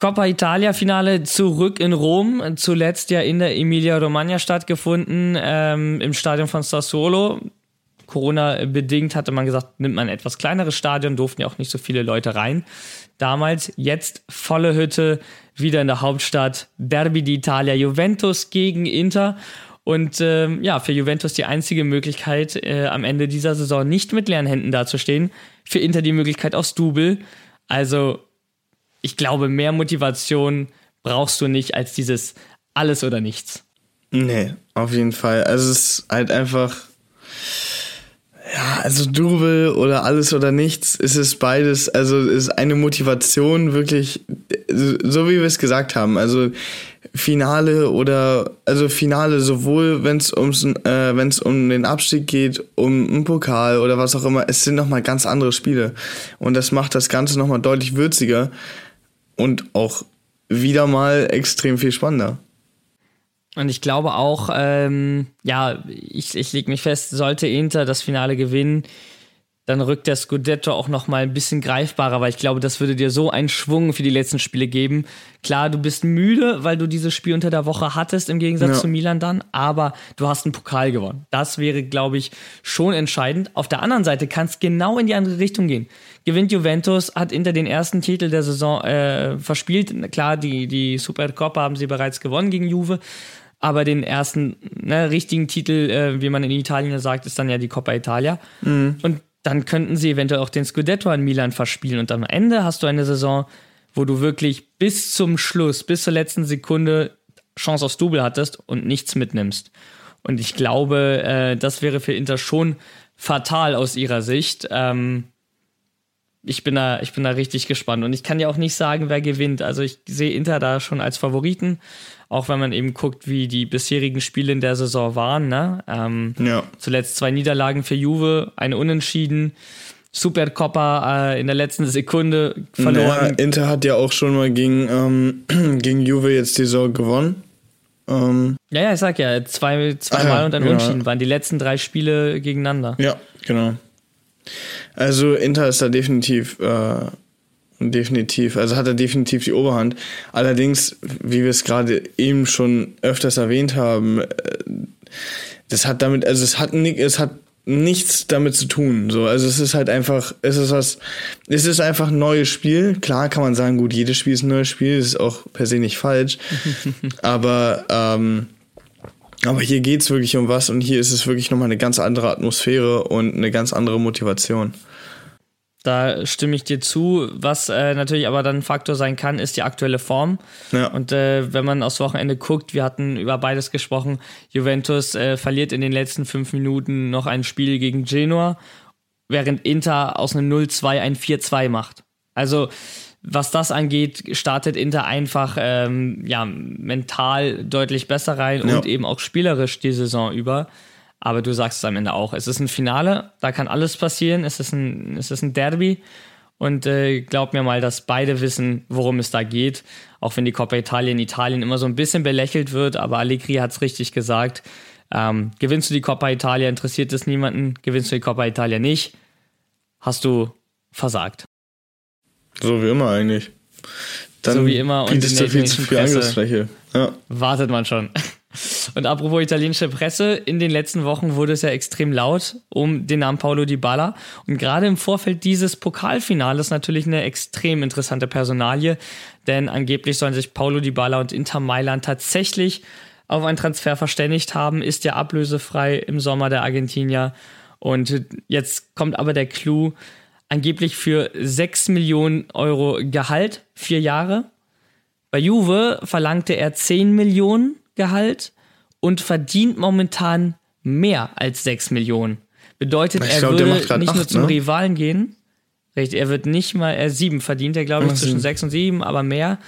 Coppa Italia Finale zurück in Rom, zuletzt ja in der Emilia Romagna stattgefunden, ähm, im Stadion von Sassuolo. Corona-bedingt hatte man gesagt, nimmt man ein etwas kleineres Stadion, durften ja auch nicht so viele Leute rein. Damals, jetzt volle Hütte, wieder in der Hauptstadt, Derby d'Italia, Juventus gegen Inter. Und ähm, ja, für Juventus die einzige Möglichkeit, äh, am Ende dieser Saison nicht mit leeren Händen dazustehen. Für Inter die Möglichkeit aufs Double. Also, ich glaube, mehr Motivation brauchst du nicht als dieses alles oder nichts. Nee, auf jeden Fall. Also es ist halt einfach ja, Also Double oder alles oder nichts, ist es beides, also ist eine Motivation wirklich, so wie wir es gesagt haben, also Finale oder also Finale sowohl wenn es ums äh, wenn es um den Abstieg geht, um einen Pokal oder was auch immer, es sind noch mal ganz andere Spiele und das macht das Ganze noch mal deutlich würziger und auch wieder mal extrem viel spannender. Und ich glaube auch, ähm, ja, ich, ich lege mich fest, sollte Inter das Finale gewinnen, dann rückt der Scudetto auch noch mal ein bisschen greifbarer, weil ich glaube, das würde dir so einen Schwung für die letzten Spiele geben. Klar, du bist müde, weil du dieses Spiel unter der Woche hattest, im Gegensatz ja. zu Milan dann, aber du hast einen Pokal gewonnen. Das wäre, glaube ich, schon entscheidend. Auf der anderen Seite kann es genau in die andere Richtung gehen. Gewinnt Juventus, hat Inter den ersten Titel der Saison äh, verspielt. Klar, die, die Supercoppa haben sie bereits gewonnen gegen Juve. Aber den ersten ne, richtigen Titel, äh, wie man in Italien sagt, ist dann ja die Coppa Italia. Mhm. Und dann könnten sie eventuell auch den Scudetto an Milan verspielen. Und am Ende hast du eine Saison, wo du wirklich bis zum Schluss, bis zur letzten Sekunde Chance aufs Double hattest und nichts mitnimmst. Und ich glaube, äh, das wäre für Inter schon fatal aus ihrer Sicht. Ähm, ich bin da, ich bin da richtig gespannt. Und ich kann ja auch nicht sagen, wer gewinnt. Also ich sehe Inter da schon als Favoriten, auch wenn man eben guckt, wie die bisherigen Spiele in der Saison waren. Ne? Ähm, ja. Zuletzt zwei Niederlagen für Juve, eine Unentschieden. Supercoppa äh, in der letzten Sekunde verloren. Ja, Inter hat ja auch schon mal gegen, ähm, gegen Juve jetzt die Saison gewonnen. Ähm, ja, ja, ich sag ja, zwei, zweimal und ein ja. Unentschieden waren die letzten drei Spiele gegeneinander. Ja, genau. Also Inter ist da definitiv, äh, definitiv, also hat er definitiv die Oberhand. Allerdings, wie wir es gerade eben schon öfters erwähnt haben, äh, das hat damit, also es hat, es hat nichts damit zu tun. So, also es ist halt einfach, es ist was, es ist einfach ein neues Spiel. Klar kann man sagen, gut, jedes Spiel ist ein neues Spiel, das ist auch per se nicht falsch. aber ähm, aber hier geht es wirklich um was und hier ist es wirklich nochmal eine ganz andere Atmosphäre und eine ganz andere Motivation. Da stimme ich dir zu. Was äh, natürlich aber dann ein Faktor sein kann, ist die aktuelle Form. Ja. Und äh, wenn man aufs Wochenende guckt, wir hatten über beides gesprochen, Juventus äh, verliert in den letzten fünf Minuten noch ein Spiel gegen Genua, während Inter aus einem 0-2 ein 4-2 macht. Also was das angeht, startet Inter einfach ähm, ja, mental deutlich besser rein ja. und eben auch spielerisch die Saison über. Aber du sagst es am Ende auch. Es ist ein Finale, da kann alles passieren. Es ist ein, es ist ein Derby. Und äh, glaub mir mal, dass beide wissen, worum es da geht. Auch wenn die Coppa Italia in Italien immer so ein bisschen belächelt wird, aber Allegri hat es richtig gesagt. Ähm, gewinnst du die Coppa Italia, interessiert es niemanden. Gewinnst du die Coppa Italia nicht, hast du versagt. So wie immer eigentlich. Dann so wie immer und bietest du viel zu viel Angriffsfläche. Ja. Wartet man schon. Und apropos italienische Presse, in den letzten Wochen wurde es ja extrem laut um den Namen Paulo Di Balla. Und gerade im Vorfeld dieses Pokalfinales natürlich eine extrem interessante Personalie, denn angeblich sollen sich Paulo Di Balla und Inter Mailand tatsächlich auf einen Transfer verständigt haben, ist ja ablösefrei im Sommer der Argentinier. Und jetzt kommt aber der Clou, angeblich für 6 Millionen Euro Gehalt, vier Jahre. Bei Juve verlangte er 10 Millionen Gehalt und verdient momentan mehr als 6 Millionen. Bedeutet, ich er glaub, würde nicht acht, nur zum ne? Rivalen gehen. Er wird nicht mal, er sieben verdient er, glaube ich, zwischen sieben. sechs und sieben, aber mehr.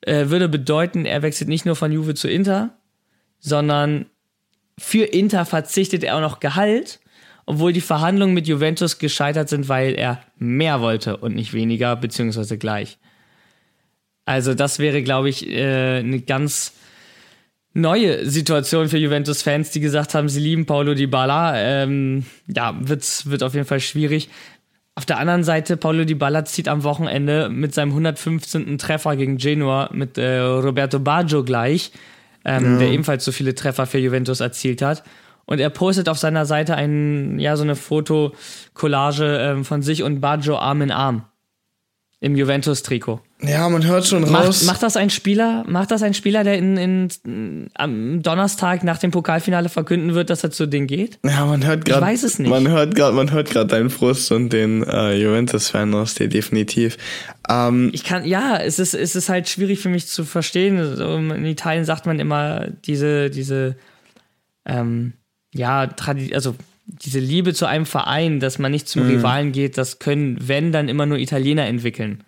Äh, würde bedeuten, er wechselt nicht nur von Juve zu Inter, sondern für Inter verzichtet er auch noch Gehalt obwohl die Verhandlungen mit Juventus gescheitert sind, weil er mehr wollte und nicht weniger, beziehungsweise gleich. Also das wäre, glaube ich, äh, eine ganz neue Situation für Juventus-Fans, die gesagt haben, sie lieben Paulo Di Balla. Ähm, ja, wird, wird auf jeden Fall schwierig. Auf der anderen Seite, Paulo Di Balla zieht am Wochenende mit seinem 115. Treffer gegen Genua mit äh, Roberto Baggio gleich, ähm, ja. der ebenfalls so viele Treffer für Juventus erzielt hat. Und er postet auf seiner Seite ein, ja, so eine Fotokollage ähm, von sich und Baggio Arm in Arm. Im Juventus-Trikot. Ja, man hört schon raus. Macht, macht, das ein Spieler, macht das ein Spieler, der in, in, am Donnerstag nach dem Pokalfinale verkünden wird, dass er zu denen geht? Ja, man hört gerade. Ich weiß es nicht. Man hört gerade, man hört gerade deinen Frust und den äh, Juventus-Fan aus dir definitiv. Ähm, ich kann, ja, es ist, es ist halt schwierig für mich zu verstehen. In Italien sagt man immer diese, diese, ähm, ja, also diese Liebe zu einem Verein, dass man nicht zum Mhm. Rivalen geht, das können, wenn, dann immer nur Italiener entwickeln.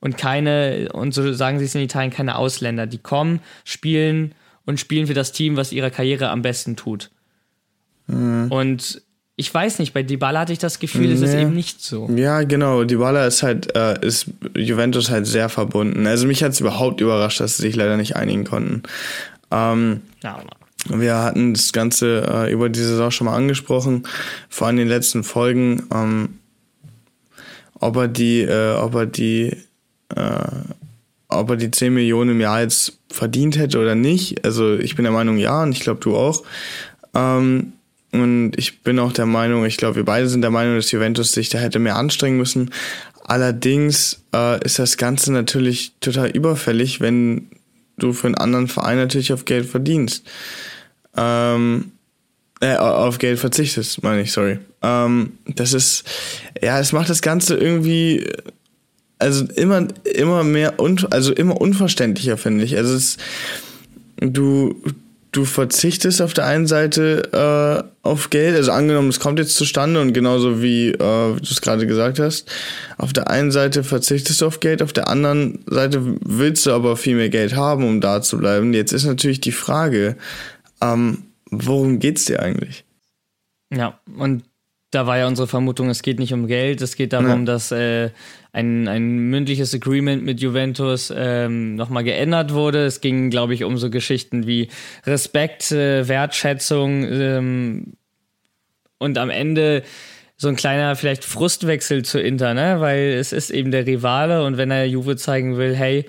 Und keine, und so sagen sie es in Italien, keine Ausländer. Die kommen, spielen und spielen für das Team, was ihre Karriere am besten tut. Mhm. Und ich weiß nicht, bei Dybala hatte ich das Gefühl, es ist Nee. eben nicht so. Ja, genau. Dybala ist halt, äh, ist Juventus halt sehr verbunden. Also mich hat es überhaupt überrascht, dass sie sich leider nicht einigen konnten. Ähm, Ja, wir hatten das Ganze äh, über die Saison schon mal angesprochen, vor allem in den letzten Folgen, ähm, ob er die, äh, ob er die, äh, ob er die 10 Millionen im Jahr jetzt verdient hätte oder nicht. Also ich bin der Meinung, ja, und ich glaube du auch. Ähm, und ich bin auch der Meinung, ich glaube, wir beide sind der Meinung, dass Juventus sich da hätte mehr anstrengen müssen. Allerdings äh, ist das Ganze natürlich total überfällig, wenn du für einen anderen Verein natürlich auf Geld verdienst. Ähm, äh, auf Geld verzichtest, meine ich, sorry. Ähm, das ist, ja, es macht das Ganze irgendwie, also immer, immer mehr, un, also immer unverständlicher, finde ich. Also es, du, du verzichtest auf der einen Seite äh, auf Geld, also angenommen, es kommt jetzt zustande und genauso wie äh, du es gerade gesagt hast, auf der einen Seite verzichtest du auf Geld, auf der anderen Seite willst du aber viel mehr Geld haben, um da zu bleiben. Jetzt ist natürlich die Frage, ähm, worum geht's dir eigentlich? Ja, und da war ja unsere Vermutung, es geht nicht um Geld, es geht darum, Ja. dass äh, ein, ein mündliches Agreement mit Juventus ähm, nochmal geändert wurde. Es ging, glaube ich, um so Geschichten wie Respekt, äh, Wertschätzung ähm, und am Ende so ein kleiner vielleicht Frustwechsel zu Inter, ne? Weil es ist eben der Rivale und wenn er Juve zeigen will, hey,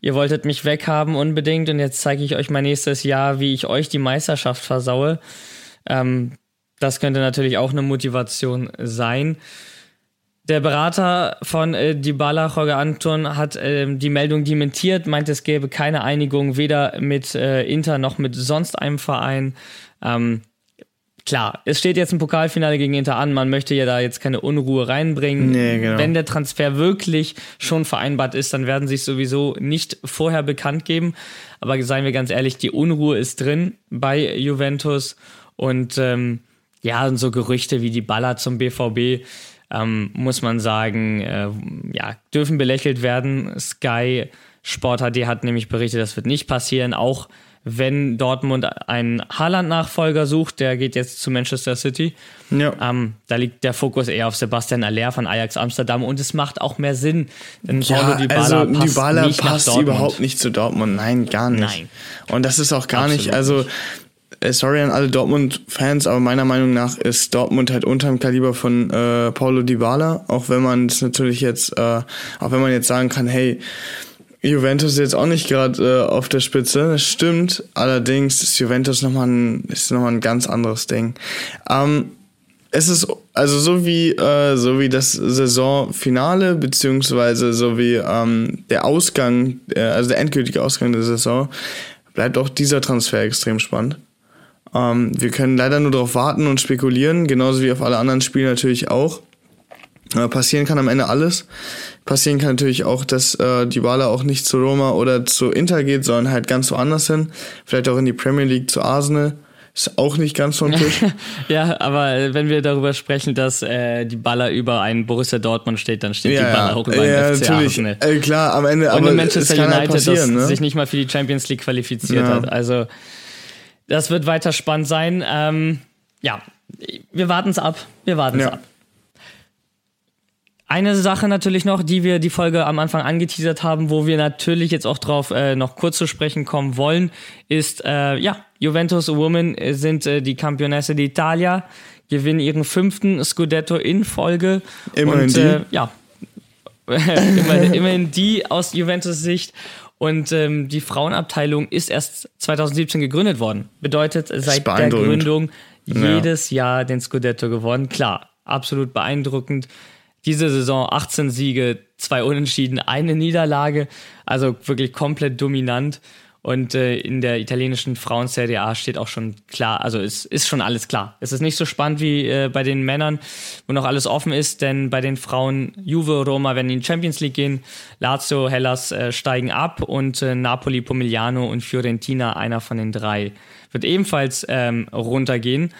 ihr wolltet mich weghaben unbedingt und jetzt zeige ich euch mein nächstes Jahr, wie ich euch die Meisterschaft versaue. Ähm, das könnte natürlich auch eine Motivation sein. Der Berater von äh, Dybala, Jorge Anton, hat ähm, die Meldung dementiert, meint, es gäbe keine Einigung weder mit äh, Inter noch mit sonst einem Verein. Ähm, klar, es steht jetzt ein Pokalfinale gegen Inter an, man möchte ja da jetzt keine Unruhe reinbringen. Nee, genau. Wenn der Transfer wirklich schon vereinbart ist, dann werden sie es sowieso nicht vorher bekannt geben. Aber seien wir ganz ehrlich, die Unruhe ist drin bei Juventus und ähm, ja, und so Gerüchte wie die Baller zum BVB, ähm, muss man sagen, äh, ja, dürfen belächelt werden. Sky Sport HD hat nämlich berichtet, das wird nicht passieren, auch wenn Dortmund einen Haaland-Nachfolger sucht, der geht jetzt zu Manchester City. Ja. Ähm, da liegt der Fokus eher auf Sebastian Aller von Ajax Amsterdam und es macht auch mehr Sinn, denn Ja, Paulo Dybala also passt Dybala nicht passt überhaupt nicht zu Dortmund. Nein, gar nicht. Nein. Und das ist auch gar nicht, Absolut also äh, sorry an alle Dortmund-Fans, aber meiner Meinung nach ist Dortmund halt unter dem Kaliber von äh, Paulo Dybala, auch wenn man es natürlich jetzt, äh, auch wenn man jetzt sagen kann, hey, Juventus jetzt auch nicht gerade äh, auf der Spitze, das stimmt. Allerdings ist Juventus nochmal ein, ist noch ein ganz anderes Ding. Ähm, es ist also so wie äh, so wie das Saisonfinale beziehungsweise so wie ähm, der Ausgang, äh, also der endgültige Ausgang der Saison bleibt auch dieser Transfer extrem spannend. Ähm, wir können leider nur darauf warten und spekulieren, genauso wie auf alle anderen Spiele natürlich auch. Äh, passieren kann am Ende alles. Passieren kann natürlich auch, dass äh, Dybala auch nicht zu Roma oder zu Inter geht, sondern halt ganz woanders hin. Vielleicht auch in die Premier League zu Arsenal. Ist auch nicht ganz vom Tisch. Ja, aber äh, wenn wir darüber sprechen, dass äh, die Baller über einen Borussia Dortmund steht, dann steht die Baller auch über einen ja, FC natürlich. Arsenal. Äh, klar, am Ende, Und aber Manchester halt United, das passieren, ne? sich nicht mal für die Champions League qualifiziert Ja. hat. Also das wird weiter spannend sein. Ähm, ja, wir warten es ab. Wir warten es Ja. ab. Eine Sache natürlich noch, die wir die Folge am Anfang angeteasert haben, wo wir natürlich jetzt auch drauf äh, noch kurz zu sprechen kommen wollen, ist, äh, ja, Juventus Women sind äh, die Campionesse d'Italia, gewinnen ihren fünften Scudetto in Folge. Immerhin und, die. Äh, ja, immerhin, immerhin die aus Juventus Sicht. Und ähm, die Frauenabteilung ist erst 2017 gegründet worden. Bedeutet seit der. Gründung Ja. jedes Jahr den Scudetto gewonnen. Klar, absolut beeindruckend. Diese Saison 18 Siege, zwei Unentschieden, eine Niederlage. Also wirklich komplett dominant. Und äh, in der italienischen Frauen-Serie A steht auch schon klar, also es ist schon alles klar. Es ist nicht so spannend wie äh, bei den Männern, wo noch alles offen ist, denn bei den Frauen Juve, Roma werden in die Champions League gehen, Lazio, Hellas äh, steigen ab und äh, Napoli, Pomigliano und Fiorentina, einer von den drei, wird ebenfalls ähm, runtergehen.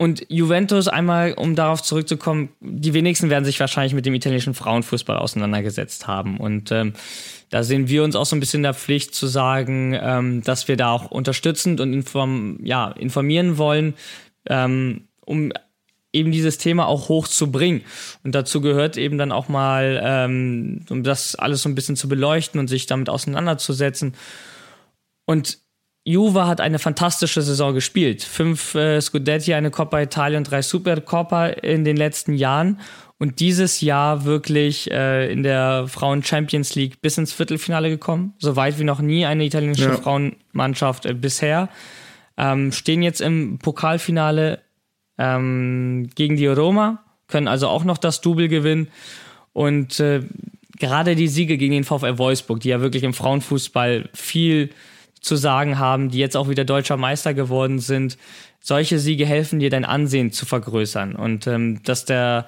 Und Juventus, einmal, um darauf zurückzukommen, die wenigsten werden sich wahrscheinlich mit dem italienischen Frauenfußball auseinandergesetzt haben. Und ähm, da sehen wir uns auch so ein bisschen in der Pflicht zu sagen, ähm, dass wir da auch unterstützend und inform ja, informieren wollen, ähm, um eben dieses Thema auch hochzubringen. Und dazu gehört eben dann auch mal, ähm, um das alles so ein bisschen zu beleuchten und sich damit auseinanderzusetzen. Und Juve hat eine fantastische Saison gespielt. Fünf äh, Scudetti, eine Coppa Italia und drei Supercoppa in den letzten Jahren. Und dieses Jahr wirklich äh, in der Frauen Champions League bis ins Viertelfinale gekommen. So weit wie noch nie eine italienische ja. Frauenmannschaft äh, bisher. Ähm, stehen jetzt im Pokalfinale ähm, gegen die Roma, können also auch noch das Double gewinnen. Und äh, gerade die Siege gegen den VfL Wolfsburg, die ja wirklich im Frauenfußball viel zu sagen haben, die jetzt auch wieder deutscher Meister geworden sind. Solche Siege helfen dir, dein Ansehen zu vergrößern. Und ähm, dass der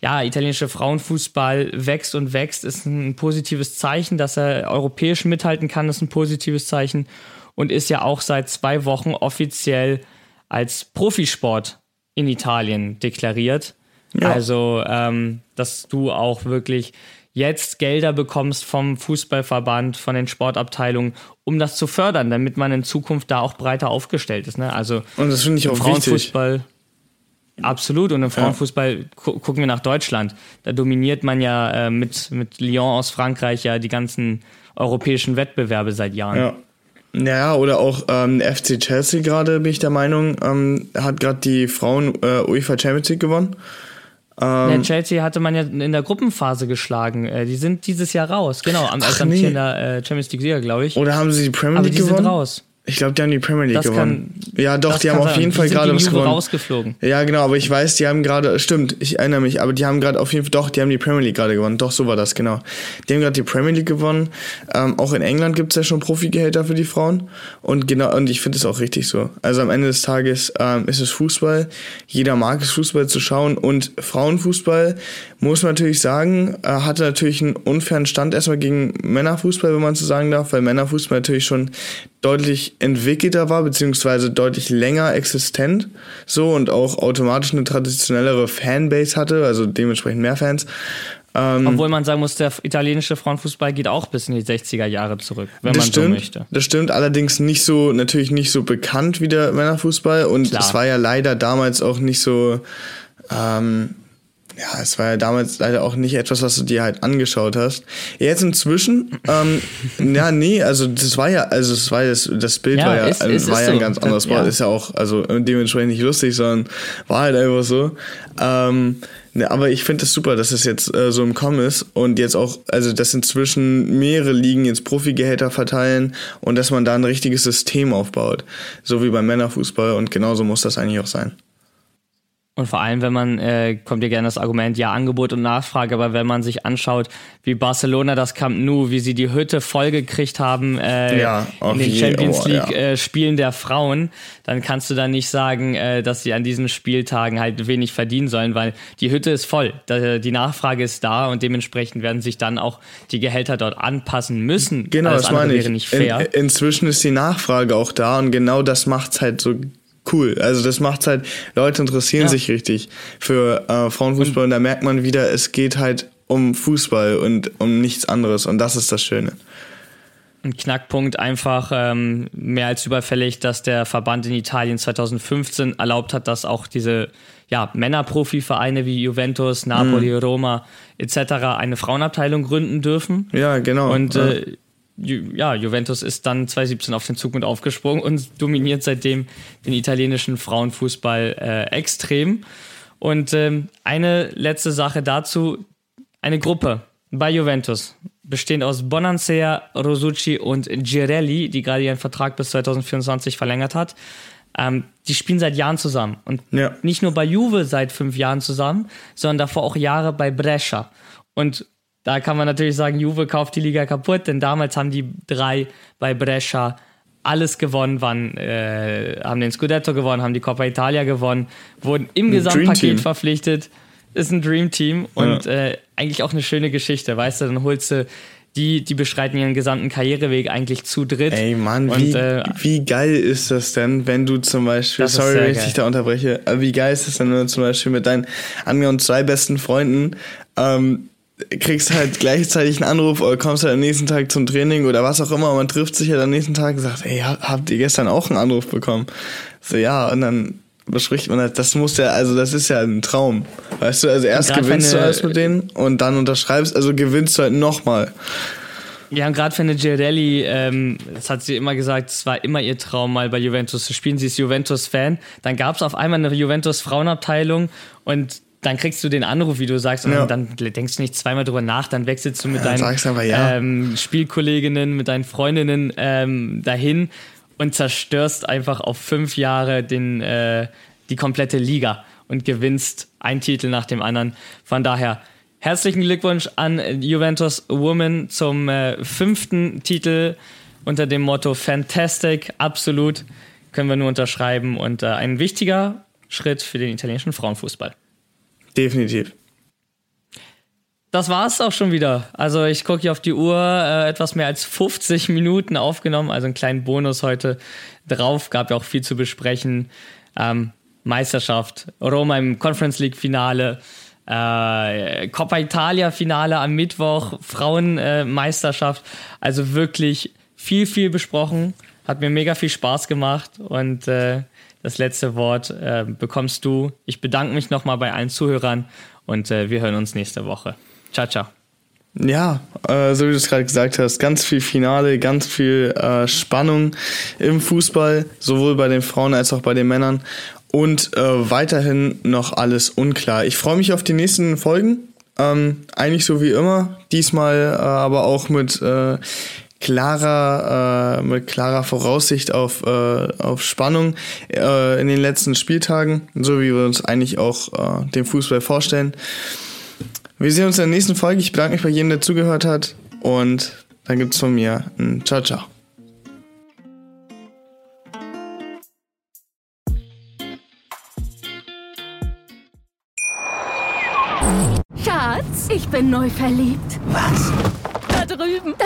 ja, italienische Frauenfußball wächst und wächst, ist ein positives Zeichen. Dass er europäisch mithalten kann, ist ein positives Zeichen. Und ist ja auch seit zwei Wochen offiziell als Profisport in Italien deklariert. Ja. Also, ähm, dass du auch wirklich jetzt Gelder bekommst vom Fußballverband, von den Sportabteilungen, um das zu fördern, damit man in Zukunft da auch breiter aufgestellt ist. Ne? Also und das finde ich auch Frauenfußball. Wichtig. Absolut. Und im Frauenfußball gu gucken wir nach Deutschland. Da dominiert man ja äh, mit, mit Lyon aus Frankreich ja die ganzen europäischen Wettbewerbe seit Jahren. Ja. Ja, oder auch ähm, FC Chelsea gerade, bin ich der Meinung, ähm, hat gerade die Frauen äh, UEFA Champions League gewonnen. Ähm, Chelsea hatte man ja in der Gruppenphase geschlagen. Äh, die sind dieses Jahr raus. Genau, am Ach, nee. in der äh, Champions League Sieger, glaube ich. Oder haben sie die Premier League Aber die gewonnen? sind raus. Ich glaube, die haben die Premier League das gewonnen. Kann, ja, doch, die haben auf jeden Fall gerade was gewonnen. rausgeflogen. Ja, genau, aber ich weiß, die haben gerade, stimmt, ich erinnere mich, aber die haben gerade auf jeden Fall, doch, die haben die Premier League gerade gewonnen. Doch, so war das, genau. Die haben gerade die Premier League gewonnen. Ähm, auch in England gibt es ja schon Profigehälter für die Frauen. Und genau, und ich finde es auch richtig so. Also am Ende des Tages ähm, ist es Fußball. Jeder mag es, Fußball zu schauen. Und Frauenfußball, muss man natürlich sagen, äh, hatte natürlich einen unfairen Stand erstmal gegen Männerfußball, wenn man so sagen darf, weil Männerfußball natürlich schon deutlich entwickelter war, beziehungsweise deutlich länger existent, so und auch automatisch eine traditionellere Fanbase hatte, also dementsprechend mehr Fans. Ähm, Obwohl man sagen muss, der italienische Frauenfußball geht auch bis in die 60er Jahre zurück, wenn man stimmt, so möchte. Das stimmt, allerdings nicht so, natürlich nicht so bekannt wie der Männerfußball und es war ja leider damals auch nicht so, ähm, ja, es war ja damals leider auch nicht etwas, was du dir halt angeschaut hast. Jetzt inzwischen, ähm, ja, nee, also das war ja, also das war das, das Bild ja, war ja, ist, äh, war ja ein so. ganz anderes. Ja. Ist ja auch, also dementsprechend nicht lustig, sondern war halt einfach so. Ähm, ne, aber ich finde es das super, dass es jetzt äh, so im Kommen ist und jetzt auch, also dass inzwischen mehrere Ligen jetzt Profigehälter verteilen und dass man da ein richtiges System aufbaut. So wie beim Männerfußball und genauso muss das eigentlich auch sein. Und vor allem, wenn man, äh, kommt ja gerne das Argument, ja, Angebot und Nachfrage, aber wenn man sich anschaut, wie Barcelona das Camp Nou, wie sie die Hütte vollgekriegt haben äh, ja, in den Champions oh, League ja. äh, Spielen der Frauen, dann kannst du da nicht sagen, äh, dass sie an diesen Spieltagen halt wenig verdienen sollen, weil die Hütte ist voll, die Nachfrage ist da und dementsprechend werden sich dann auch die Gehälter dort anpassen müssen. Genau, das meine ich. Nicht fair. In, inzwischen ist die Nachfrage auch da und genau das macht's halt so cool. Also das macht halt, Leute interessieren ja. sich richtig für äh, Frauenfußball und da merkt man wieder, es geht halt um Fußball und um nichts anderes und das ist das Schöne. Ein Knackpunkt einfach ähm, mehr als überfällig, dass der Verband in Italien 2015 erlaubt hat, dass auch diese ja, Männerprofivereine wie Juventus, Napoli, mhm. Roma etc. eine Frauenabteilung gründen dürfen. Ja, genau. Und ja. Äh, ja, Juventus ist dann 2017 auf den Zug mit aufgesprungen und dominiert seitdem den italienischen Frauenfußball äh, extrem. Und ähm, eine letzte Sache dazu: eine Gruppe bei Juventus, bestehend aus Bonansea, Rosucci und Girelli, die gerade ihren Vertrag bis 2024 verlängert hat. Ähm, die spielen seit Jahren zusammen. Und ja. nicht nur bei Juve seit fünf Jahren zusammen, sondern davor auch Jahre bei Brescia. Und da kann man natürlich sagen, Juve kauft die Liga kaputt, denn damals haben die drei bei Brescia alles gewonnen, waren, äh, haben den Scudetto gewonnen, haben die Coppa Italia gewonnen, wurden im ein Gesamtpaket verpflichtet. Ist ein Dream Team und ja. äh, eigentlich auch eine schöne Geschichte, weißt du? Dann holst du die, die beschreiten ihren gesamten Karriereweg eigentlich zu dritt. Ey Mann, Und, wie, äh, wie geil ist das denn, wenn du zum Beispiel, sorry, wenn ich dich da unterbreche, aber wie geil ist das denn, wenn du zum Beispiel mit deinen angenommen zwei besten Freunden ähm, kriegst halt gleichzeitig einen Anruf oder kommst halt am nächsten Tag zum Training oder was auch immer und man trifft sich halt am nächsten Tag und sagt, ey, ha- habt ihr gestern auch einen Anruf bekommen? So, ja, und dann bespricht man halt, das muss ja, also das ist ja ein Traum. Weißt du, also erst gewinnst du alles mit denen und dann unterschreibst, also gewinnst du halt nochmal. Ja, und gerade für eine Girelli, ähm, das hat sie immer gesagt, es war immer ihr Traum, mal bei Juventus zu spielen. Sie ist Juventus-Fan. Dann gab es auf einmal eine Juventus-Frauenabteilung und dann kriegst du den Anruf, wie du sagst, und Ja. dann denkst du nicht zweimal drüber nach, dann wechselst du mit Ja, deinen ja. ähm, Spielkolleginnen, mit deinen Freundinnen ähm, dahin und zerstörst einfach auf fünf Jahre den, äh, die komplette Liga und gewinnst einen Titel nach dem anderen. Von daher herzlichen Glückwunsch an Juventus Women zum äh, fünften Titel unter dem Motto Fantastic, absolut. Können wir nur unterschreiben und äh, ein wichtiger Schritt für den italienischen Frauenfußball. Definitiv. Das war's auch schon wieder. Also ich gucke hier auf die Uhr, äh, etwas mehr als 50 Minuten aufgenommen, also einen kleinen Bonus heute drauf. Gab ja auch viel zu besprechen. Ähm, Meisterschaft, Roma im Conference League Finale, äh, Coppa Italia Finale am Mittwoch, Frauenmeisterschaft. also wirklich viel, viel besprochen. Hat mir mega viel Spaß gemacht und äh, das letzte Wort äh, bekommst du. Ich bedanke mich nochmal bei allen Zuhörern und äh, wir hören uns nächste Woche. Ciao, ciao. Ja, äh, so wie du es gerade gesagt hast, ganz viel Finale, ganz viel äh, Spannung im Fußball, sowohl bei den Frauen als auch bei den Männern. Und äh, weiterhin noch alles unklar. Ich freue mich auf die nächsten Folgen. Ähm, eigentlich so wie immer. Diesmal äh, aber auch mit klarer, äh, mit klarer Voraussicht auf, äh, auf Spannung äh, in den letzten Spieltagen, so wie wir uns eigentlich auch äh, den Fußball vorstellen. Wir sehen uns in der nächsten Folge. Ich bedanke mich bei jedem, der zugehört hat. Und dann gibt's von mir ein Ciao, ciao. Schatz, ich bin neu verliebt. Was?